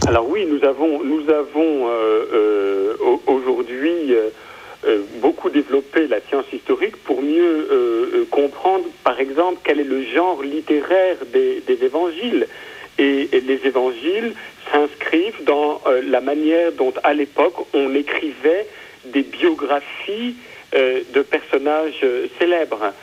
Alors oui, nous avons, nous avons euh, euh, aujourd'hui euh, euh beaucoup développé la science historique pour mieux euh, euh, comprendre, par exemple, quel est le genre littéraire des, des évangiles. Et, et, les évangiles s'inscrivent dans la manière dont, à l'époque, on écrivait des biographies euh, de personnages euh, célèbres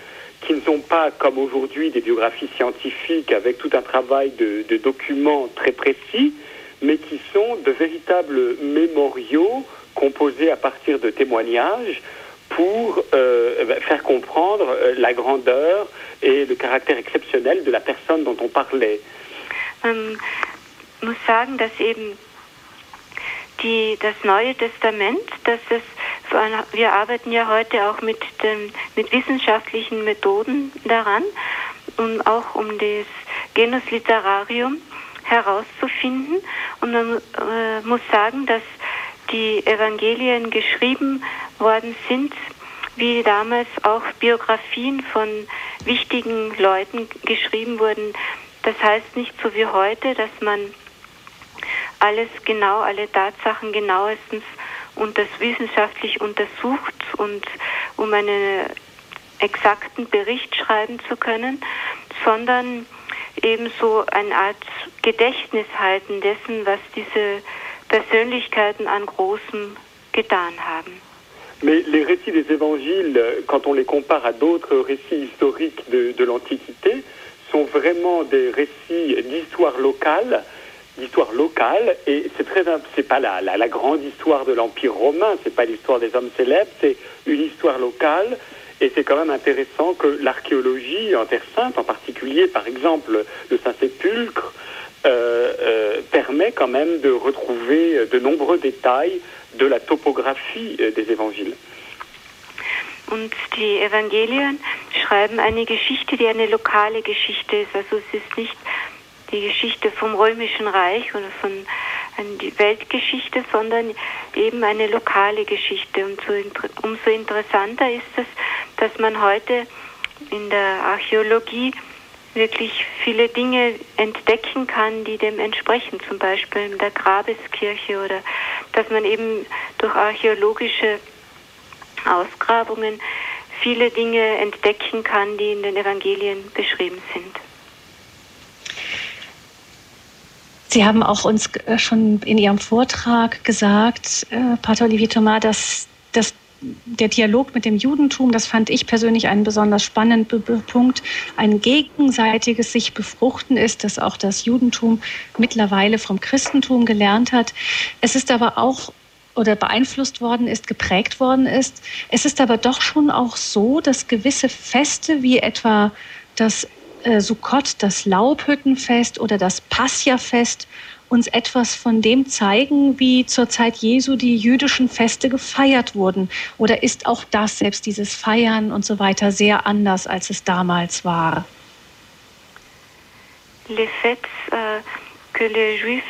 qui ne sont pas comme aujourd'hui des biographies scientifiques avec tout un travail de, documents très précis, mais qui sont de véritables mémoriaux composés à partir de témoignages pour euh, faire comprendre la grandeur et le caractère exceptionnel de la personne dont on parlait. Um, muss sagen, dass eben die, das Neue Testament, dass es, wir arbeiten ja heute auch mit, dem, mit wissenschaftlichen Methoden daran, um, auch um das Genus Literarium herauszufinden. Und man äh, muss sagen, dass die Evangelien geschrieben worden sind, wie damals auch Biografien von wichtigen Leuten geschrieben wurden. Das heißt nicht so wie heute, dass man alles genau, alle Tatsachen genauestens und das wissenschaftlich untersucht und um einen exakten Bericht schreiben zu können, sondern ebenso eine Art Gedächtnis halten dessen, was diese Persönlichkeiten an Großem getan haben. Mais les récits des évangiles, quand on les compare à d'autres récits historiques de, de l'Antiquité, sont vraiment des récits d'histoire locale d'histoire locale et c'est très c'est pas la, la, grande histoire de l'empire romain c'est pas l'histoire des hommes célèbres c'est une histoire locale et c'est quand même intéressant que l'archéologie en Terre Sainte en particulier par exemple le Saint-Sépulcre euh, euh, permet quand même de retrouver de nombreux détails de la topographie euh, des évangiles. Und die Evangelien schreiben eine Geschichte, die eine lokale Geschichte ist. Also es ist nicht die Geschichte vom Römischen Reich oder von die Weltgeschichte, sondern eben eine lokale Geschichte. Und so, umso interessanter ist es, dass man heute in der Archäologie wirklich viele Dinge entdecken kann, die dem entsprechen, zum Beispiel in der Grabeskirche oder dass man eben durch archäologische Ausgrabungen viele Dinge entdecken kann, die in den Evangelien beschrieben sind. Sie haben auch uns äh, schon in Ihrem Vortrag gesagt, äh, Pater Olivier Thomas, dass, dass der Dialog mit dem Judentum, das fand ich persönlich einen besonders spannenden Punkt, ein gegenseitiges sich befruchten ist, dass auch das Judentum mittlerweile vom Christentum gelernt hat. Es ist aber auch oder beeinflusst worden ist, geprägt worden ist. Es ist aber doch schon auch so, dass gewisse Feste wie etwa das äh, Sukkot, das Laubhüttenfest oder das Passia-Fest uns etwas von dem zeigen, wie zur Zeit Jesu die jüdischen Feste gefeiert wurden? Oder ist auch das, selbst dieses Feiern und so weiter, sehr anders, als es damals war? Les fêtes euh, que les Juifs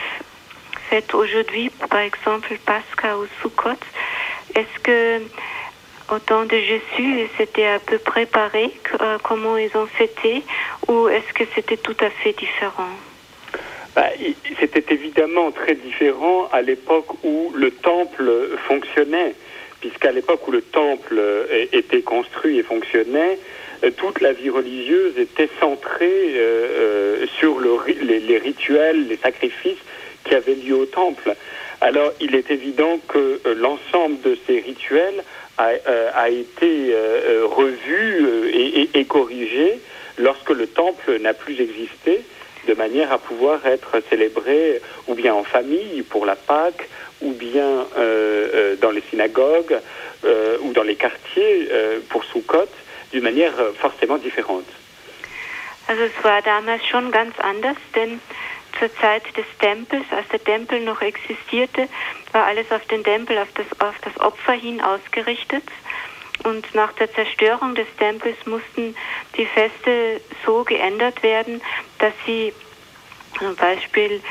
fête aujourd'hui, par exemple Pascha ou Sukkot, est-ce que au temps de Jésus, c'était à peu près pareil, euh, comment ils ont fêté, ou est-ce que c'était tout à fait différent? Bah, C'était évidemment très différent à l'époque où le temple fonctionnait, puisqu'à l'époque où le temple euh, était construit et fonctionnait, euh, toute la vie religieuse était centrée sur le, les, les, rituels, les sacrifices qui avaient lieu au temple. Alors il est évident que l'ensemble de ces rituels a, euh, a été euh, euh, revu et, et, corrigé lorsque le temple n'a plus existé, de manière à pouvoir être célébré ou bien en famille pour la Pâque, ou bien dans les synagogues, ou dans les quartiers euh, pour Sukkot, d'une manière forcément différente. Also es war damals schon ganz anders, denn zur Zeit des Tempels, als der Tempel noch existierte, war alles auf den Tempel, auf das, auf das Opfer hin ausgerichtet. Und nach der Zerstörung des Tempels mussten die Feste so geändert werden, dass sie zum Beispiel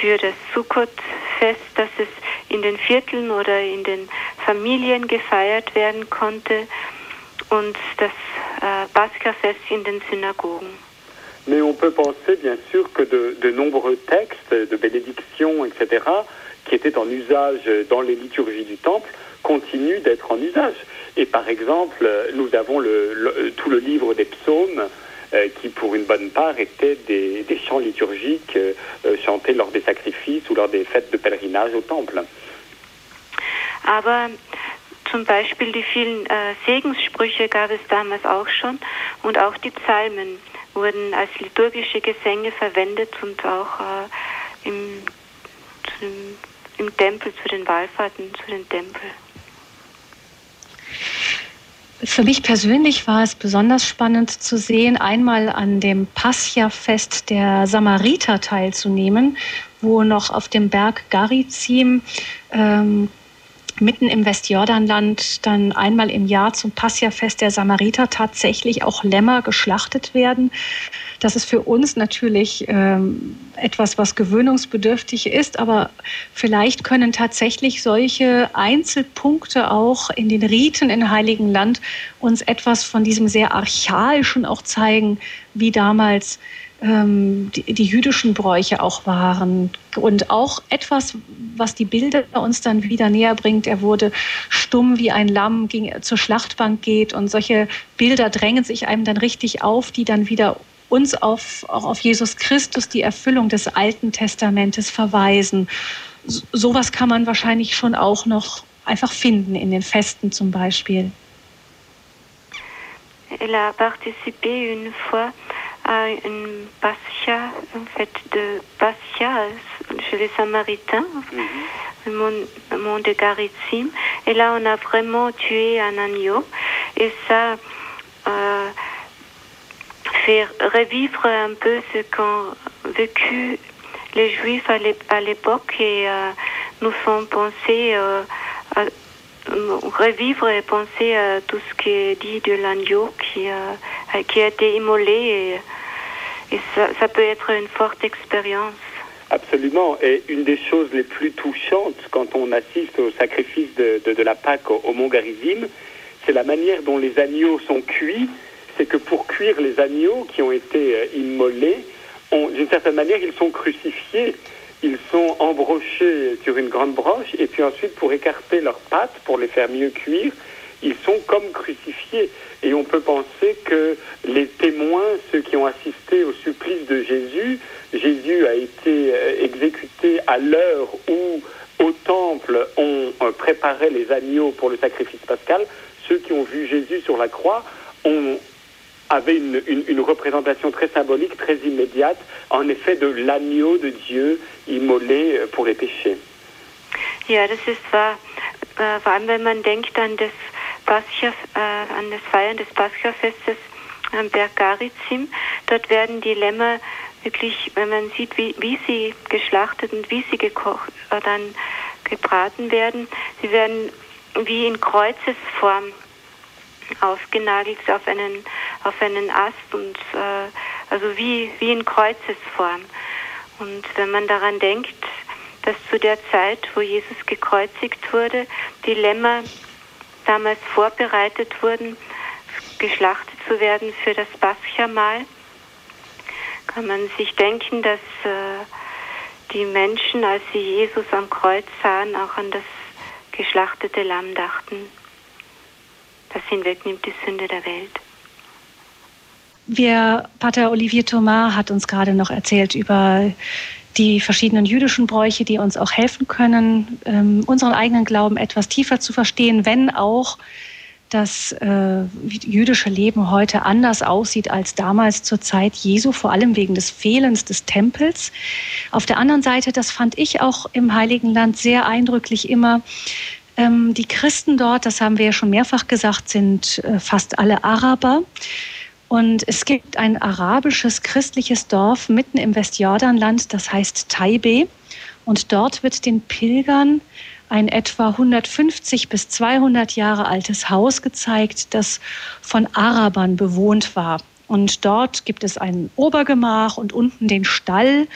für das Sukkot-Fest, dass es in den Vierteln oder in den Familien gefeiert werden konnte und das äh, Pascha-Fest in den Synagogen. Mais on peut penser bien sûr que de, nombreux textes de bénédiction, etc., qui étaient en usage dans les liturgies du temple, continuent d'être en usage. Et par exemple, nous avons tout le livre des psaumes, euh, qui pour une bonne part étaient des, des chants liturgiques euh, chantés lors des sacrifices ou lors des fêtes de pèlerinage au temple. Aber zum Beispiel die vielen äh, Segenssprüche gab es damals auch schon und auch die Psalmen. Wurden als liturgische Gesänge verwendet und auch äh, im, im, im Tempel zu den Wallfahrten, zu den Tempeln. Für mich persönlich war es besonders spannend zu sehen, einmal an dem Pascha-Fest der Samariter teilzunehmen, wo noch auf dem Berg Garizim ähm, mitten im Westjordanland dann einmal im Jahr zum Passia-Fest der Samariter tatsächlich auch Lämmer geschlachtet werden. Das ist für uns natürlich ähm, etwas, was gewöhnungsbedürftig ist, aber vielleicht können tatsächlich solche Einzelpunkte auch in den Riten in Heiligen Land uns etwas von diesem sehr archaischen auch zeigen, wie damals die, die, jüdischen Bräuche auch waren. Und auch etwas, was die Bilder uns dann wieder näher bringt. Er wurde stumm wie ein Lamm, ging zur Schlachtbank geht und solche Bilder drängen sich einem dann richtig auf, die dann wieder uns auf, auch auf Jesus Christus, die Erfüllung des Alten Testamentes verweisen. So, sowas kann man wahrscheinlich schon auch noch einfach finden in den Festen zum Beispiel. Elle a participé une fois à une Pascha, en fait, de Pascha chez les Samaritains, mm -hmm. le mont de Garizim. Et là, on a vraiment tué un agneau. Et ça euh, fait revivre un peu ce qu'ont vécu les Juifs à l'époque et euh, nous font penser euh, à revivre et penser à tout ce qui est dit de l'agneau qui, euh, qui a été immolé et, et ça, peut être une forte expérience. Absolument. Et une des choses les plus touchantes quand on assiste au sacrifice de la Pâque au, au Mont Garizim, c'est la manière dont les agneaux sont cuits. C'est que pour cuire les agneaux qui ont été euh, immolés, d'une certaine manière, ils sont crucifiés ils sont embrochés sur une grande broche et puis ensuite pour écarter leurs pattes, pour les faire mieux cuire, ils sont comme crucifiés. Et on peut penser que les témoins, ceux qui ont assisté au supplice de Jésus, Jésus a été euh, exécuté à l'heure où au temple on euh, préparait les agneaux pour le sacrifice pascal, ceux qui ont vu Jésus sur la croix ont avait une, représentation très symbolique, très immédiate, en effet, de l'agneau de Dieu immolé pour les péchés. Pascha, äh, an das Feiern des Pascha-Festes am Berg Garizim. Dort werden die Lämmer wirklich, wenn man sieht, wie, wie sie geschlachtet und wie sie gekocht, äh, dann gebraten werden, sie werden wie in Kreuzesform aufgenagelt auf einen, auf einen Ast und äh, also wie, wie in Kreuzesform. Und wenn man daran denkt, dass zu der Zeit, wo Jesus gekreuzigt wurde, die Lämmer damals vorbereitet wurden, geschlachtet zu werden für das Pascha-Mahl. Kann man sich denken, dass äh, die Menschen, als sie Jesus am Kreuz sahen, auch an das geschlachtete Lamm dachten, das hinwegnimmt die Sünde der Welt. Wir, Pater Olivier Thomas hat uns gerade noch erzählt über die verschiedenen jüdischen Bräuche, die uns auch helfen können, ähm, unseren eigenen Glauben etwas tiefer zu verstehen, wenn auch das äh, jüdische Leben heute anders aussieht als damals zur Zeit Jesu, vor allem wegen des Fehlens des Tempels. Auf der anderen Seite, das fand ich auch im Heiligen Land sehr eindrücklich immer, ähm, die Christen dort, das haben wir ja schon mehrfach gesagt, sind äh, fast alle Araber. Und es gibt ein arabisches christliches Dorf mitten im Westjordanland, das heißt Taibe. Und dort wird den Pilgern ein etwa 150 bis 200 Jahre altes Haus gezeigt, das von Arabern bewohnt war. Und dort gibt es ein Obergemach und unten den Stall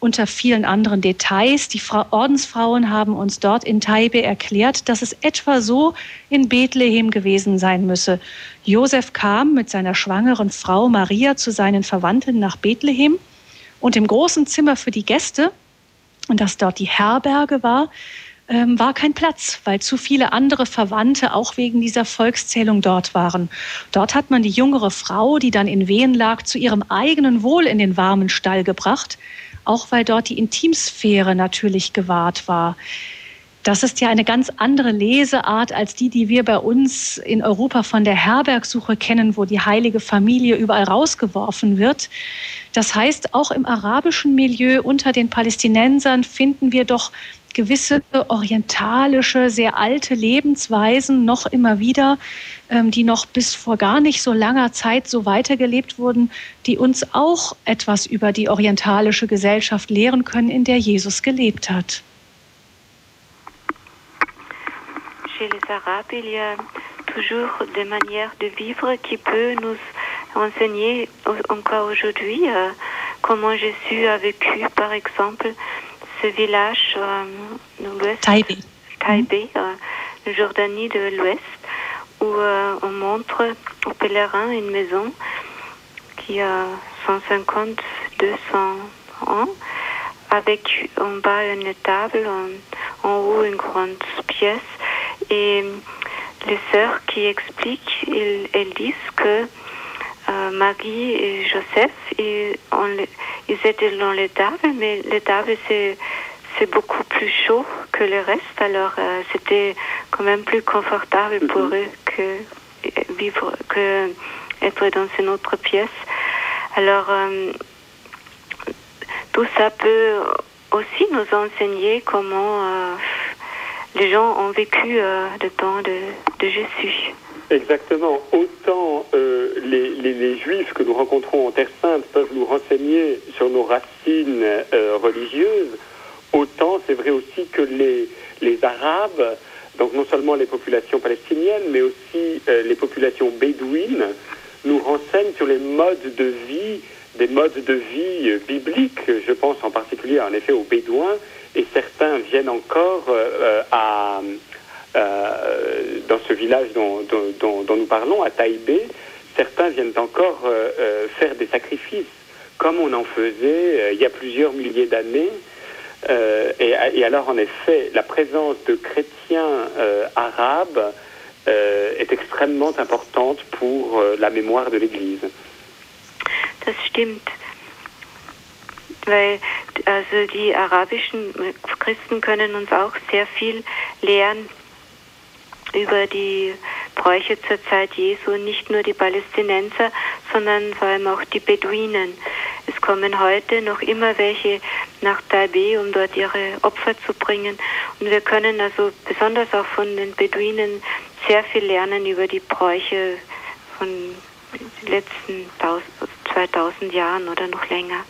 unter vielen anderen Details. Die Fra Ordensfrauen haben uns dort in Taibe erklärt, dass es etwa so in Bethlehem gewesen sein müsse. Josef kam mit seiner schwangeren Frau Maria zu seinen Verwandten nach Bethlehem und im großen Zimmer für die Gäste, und das dort die Herberge war, ähm, war kein Platz, weil zu viele andere Verwandte auch wegen dieser Volkszählung dort waren. Dort hat man die jüngere Frau, die dann in Wehen lag, zu ihrem eigenen Wohl in den warmen Stall gebracht, auch weil dort die Intimsphäre natürlich gewahrt war. Das ist ja eine ganz andere Leseart als die, die wir bei uns in Europa von der Herbergsuche kennen, wo die heilige Familie überall rausgeworfen wird. Das heißt, auch im arabischen Milieu unter den Palästinensern finden wir doch gewisse orientalische, sehr alte Lebensweisen noch immer wieder, ähm, die noch bis vor gar nicht so langer Zeit so weitergelebt wurden, die uns auch etwas über die orientalische Gesellschaft lehren können, in der Jesus gelebt hat. Chez les Arabes, il y a toujours des manières de vivre qui peuvent nous enseigner encore aujourd'hui euh, comment Jésus a vécu, par exemple, ce village euh, dans l'ouest, Taipei euh, Jordanie de l'ouest, où euh, on montre aux pèlerins une maison qui a 150, 200 ans, avec en bas une table, en, en haut une grande pièce. Et les sœurs qui expliquent, ils, elles disent que Marie et Joseph, ils, on, ils étaient dans les tables, mais les tables, c'est c'est beaucoup plus chaud que le reste, alors euh, c'était quand même plus confortable pour Mhm. eux que vivre, que être dans une autre pièce. Alors euh, tout ça peut aussi nous enseigner comment euh, les gens ont vécu le temps de, de Jésus. Exactement. Autant euh, les, les- Juifs que nous rencontrons en Terre Sainte peuvent nous renseigner sur nos racines euh, religieuses, autant c'est vrai aussi que les, les Arabes, donc non seulement les populations palestiniennes, mais aussi euh, les populations bédouines, nous renseignent sur les modes de vie, des modes de vie bibliques. Je pense en particulier en effet aux Bédouins, et certains viennent encore à euh, dans ce village dont, dont- dont- nous parlons, à Taïbé, certains viennent encore euh, euh, faire des sacrifices, comme on en faisait il y a plusieurs milliers d'années. Et, alors, en effet, la présence de chrétiens arabes est extrêmement importante pour la mémoire de l'Église. Das stimmt. Weil also die arabischen Christen können uns auch sehr viel lehren über die Bräuche zur Zeit Jesu, nicht nur die Palästinenser, sondern vor allem auch die Beduinen. Es kommen heute noch immer welche nach Taibeh, um dort ihre Opfer zu bringen. Und wir können also besonders auch von den Beduinen sehr viel lernen über die Bräuche von den letzten 2000 Jahren oder noch länger.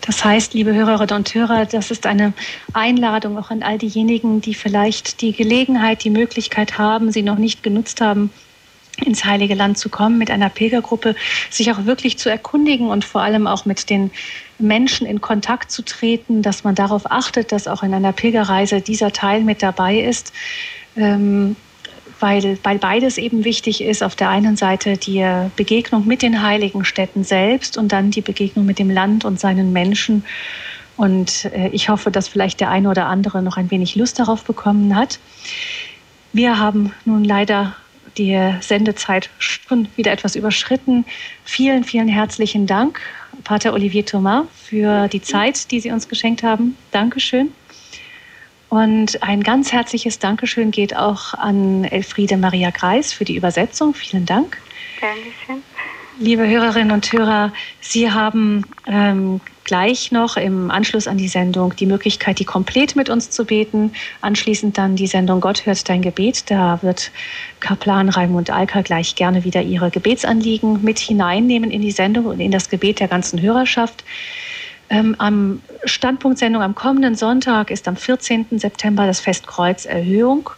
Das heißt, liebe Hörerinnen und Hörer, das ist eine Einladung auch an all diejenigen, die vielleicht die Gelegenheit, die Möglichkeit haben, sie noch nicht genutzt haben, ins Heilige Land zu kommen, mit einer Pilgergruppe, sich auch wirklich zu erkundigen und vor allem auch mit den Menschen in Kontakt zu treten, dass man darauf achtet, dass auch in einer Pilgerreise dieser Teil mit dabei ist. Ähm, weil, weil beides eben wichtig ist. Auf der einen Seite die Begegnung mit den heiligen Städten selbst und dann die Begegnung mit dem Land und seinen Menschen. Und äh, ich hoffe, dass vielleicht der eine oder andere noch ein wenig Lust darauf bekommen hat. Wir haben nun leider die Sendezeit schon wieder etwas überschritten. Vielen, vielen herzlichen Dank, Pater Olivier Thomas, für die Zeit, die Sie uns geschenkt haben. Dankeschön. Und ein ganz herzliches Dankeschön geht auch an Elfriede Maria Greis für die Übersetzung. Vielen Dank. Dankeschön. Liebe Hörerinnen und Hörer, Sie haben ähm, gleich noch im Anschluss an die Sendung die Möglichkeit, die komplett mit uns zu beten. Anschließend dann die Sendung Gott hört dein Gebet. Da wird Kaplan Raimund Alka gleich gerne wieder ihre Gebetsanliegen mit hineinnehmen in die Sendung und in das Gebet der ganzen Hörerschaft. Ähm, am Standpunktsendung am kommenden Sonntag ist am 14. September das Fest Kreuzerhöhung.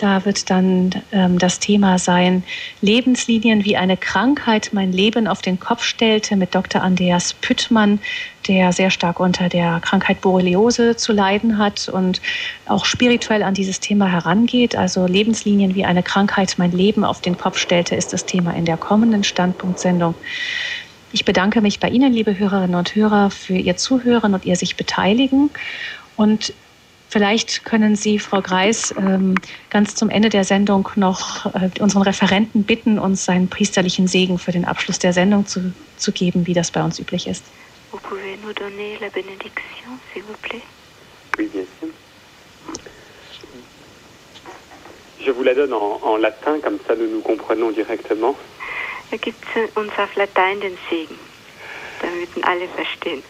Da wird dann ähm, das Thema sein, Lebenslinien wie eine Krankheit mein Leben auf den Kopf stellte mit Dr. Andreas Püttmann, der sehr stark unter der Krankheit Borreliose zu leiden hat und auch spirituell an dieses Thema herangeht. Also Lebenslinien wie eine Krankheit mein Leben auf den Kopf stellte, ist das Thema in der kommenden Standpunktsendung. Ich bedanke mich bei Ihnen, liebe Hörerinnen und Hörer, für Ihr Zuhören und Ihr sich beteiligen und Vielleicht können Sie, Frau Greis, ähm, ganz zum Ende der Sendung noch äh, unseren Referenten bitten, uns seinen priesterlichen Segen für den Abschluss der Sendung zu, zu geben, wie das bei uns üblich ist. Vous pouvez nous donner la bénédiction, s'il vous plaît? Oui, bien sûr. Je vous la donne en, en latin, comme ça nous nous comprenons directement. Er gibt uns auf Latein den Segen, damit alle verstehen.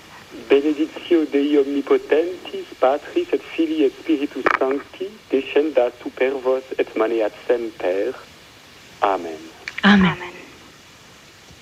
Benedictio Dei omnipotentis, Patris et Filii et Spiritus Sancti, descendat super vos et maneat semper. Amen. Amen. Amen.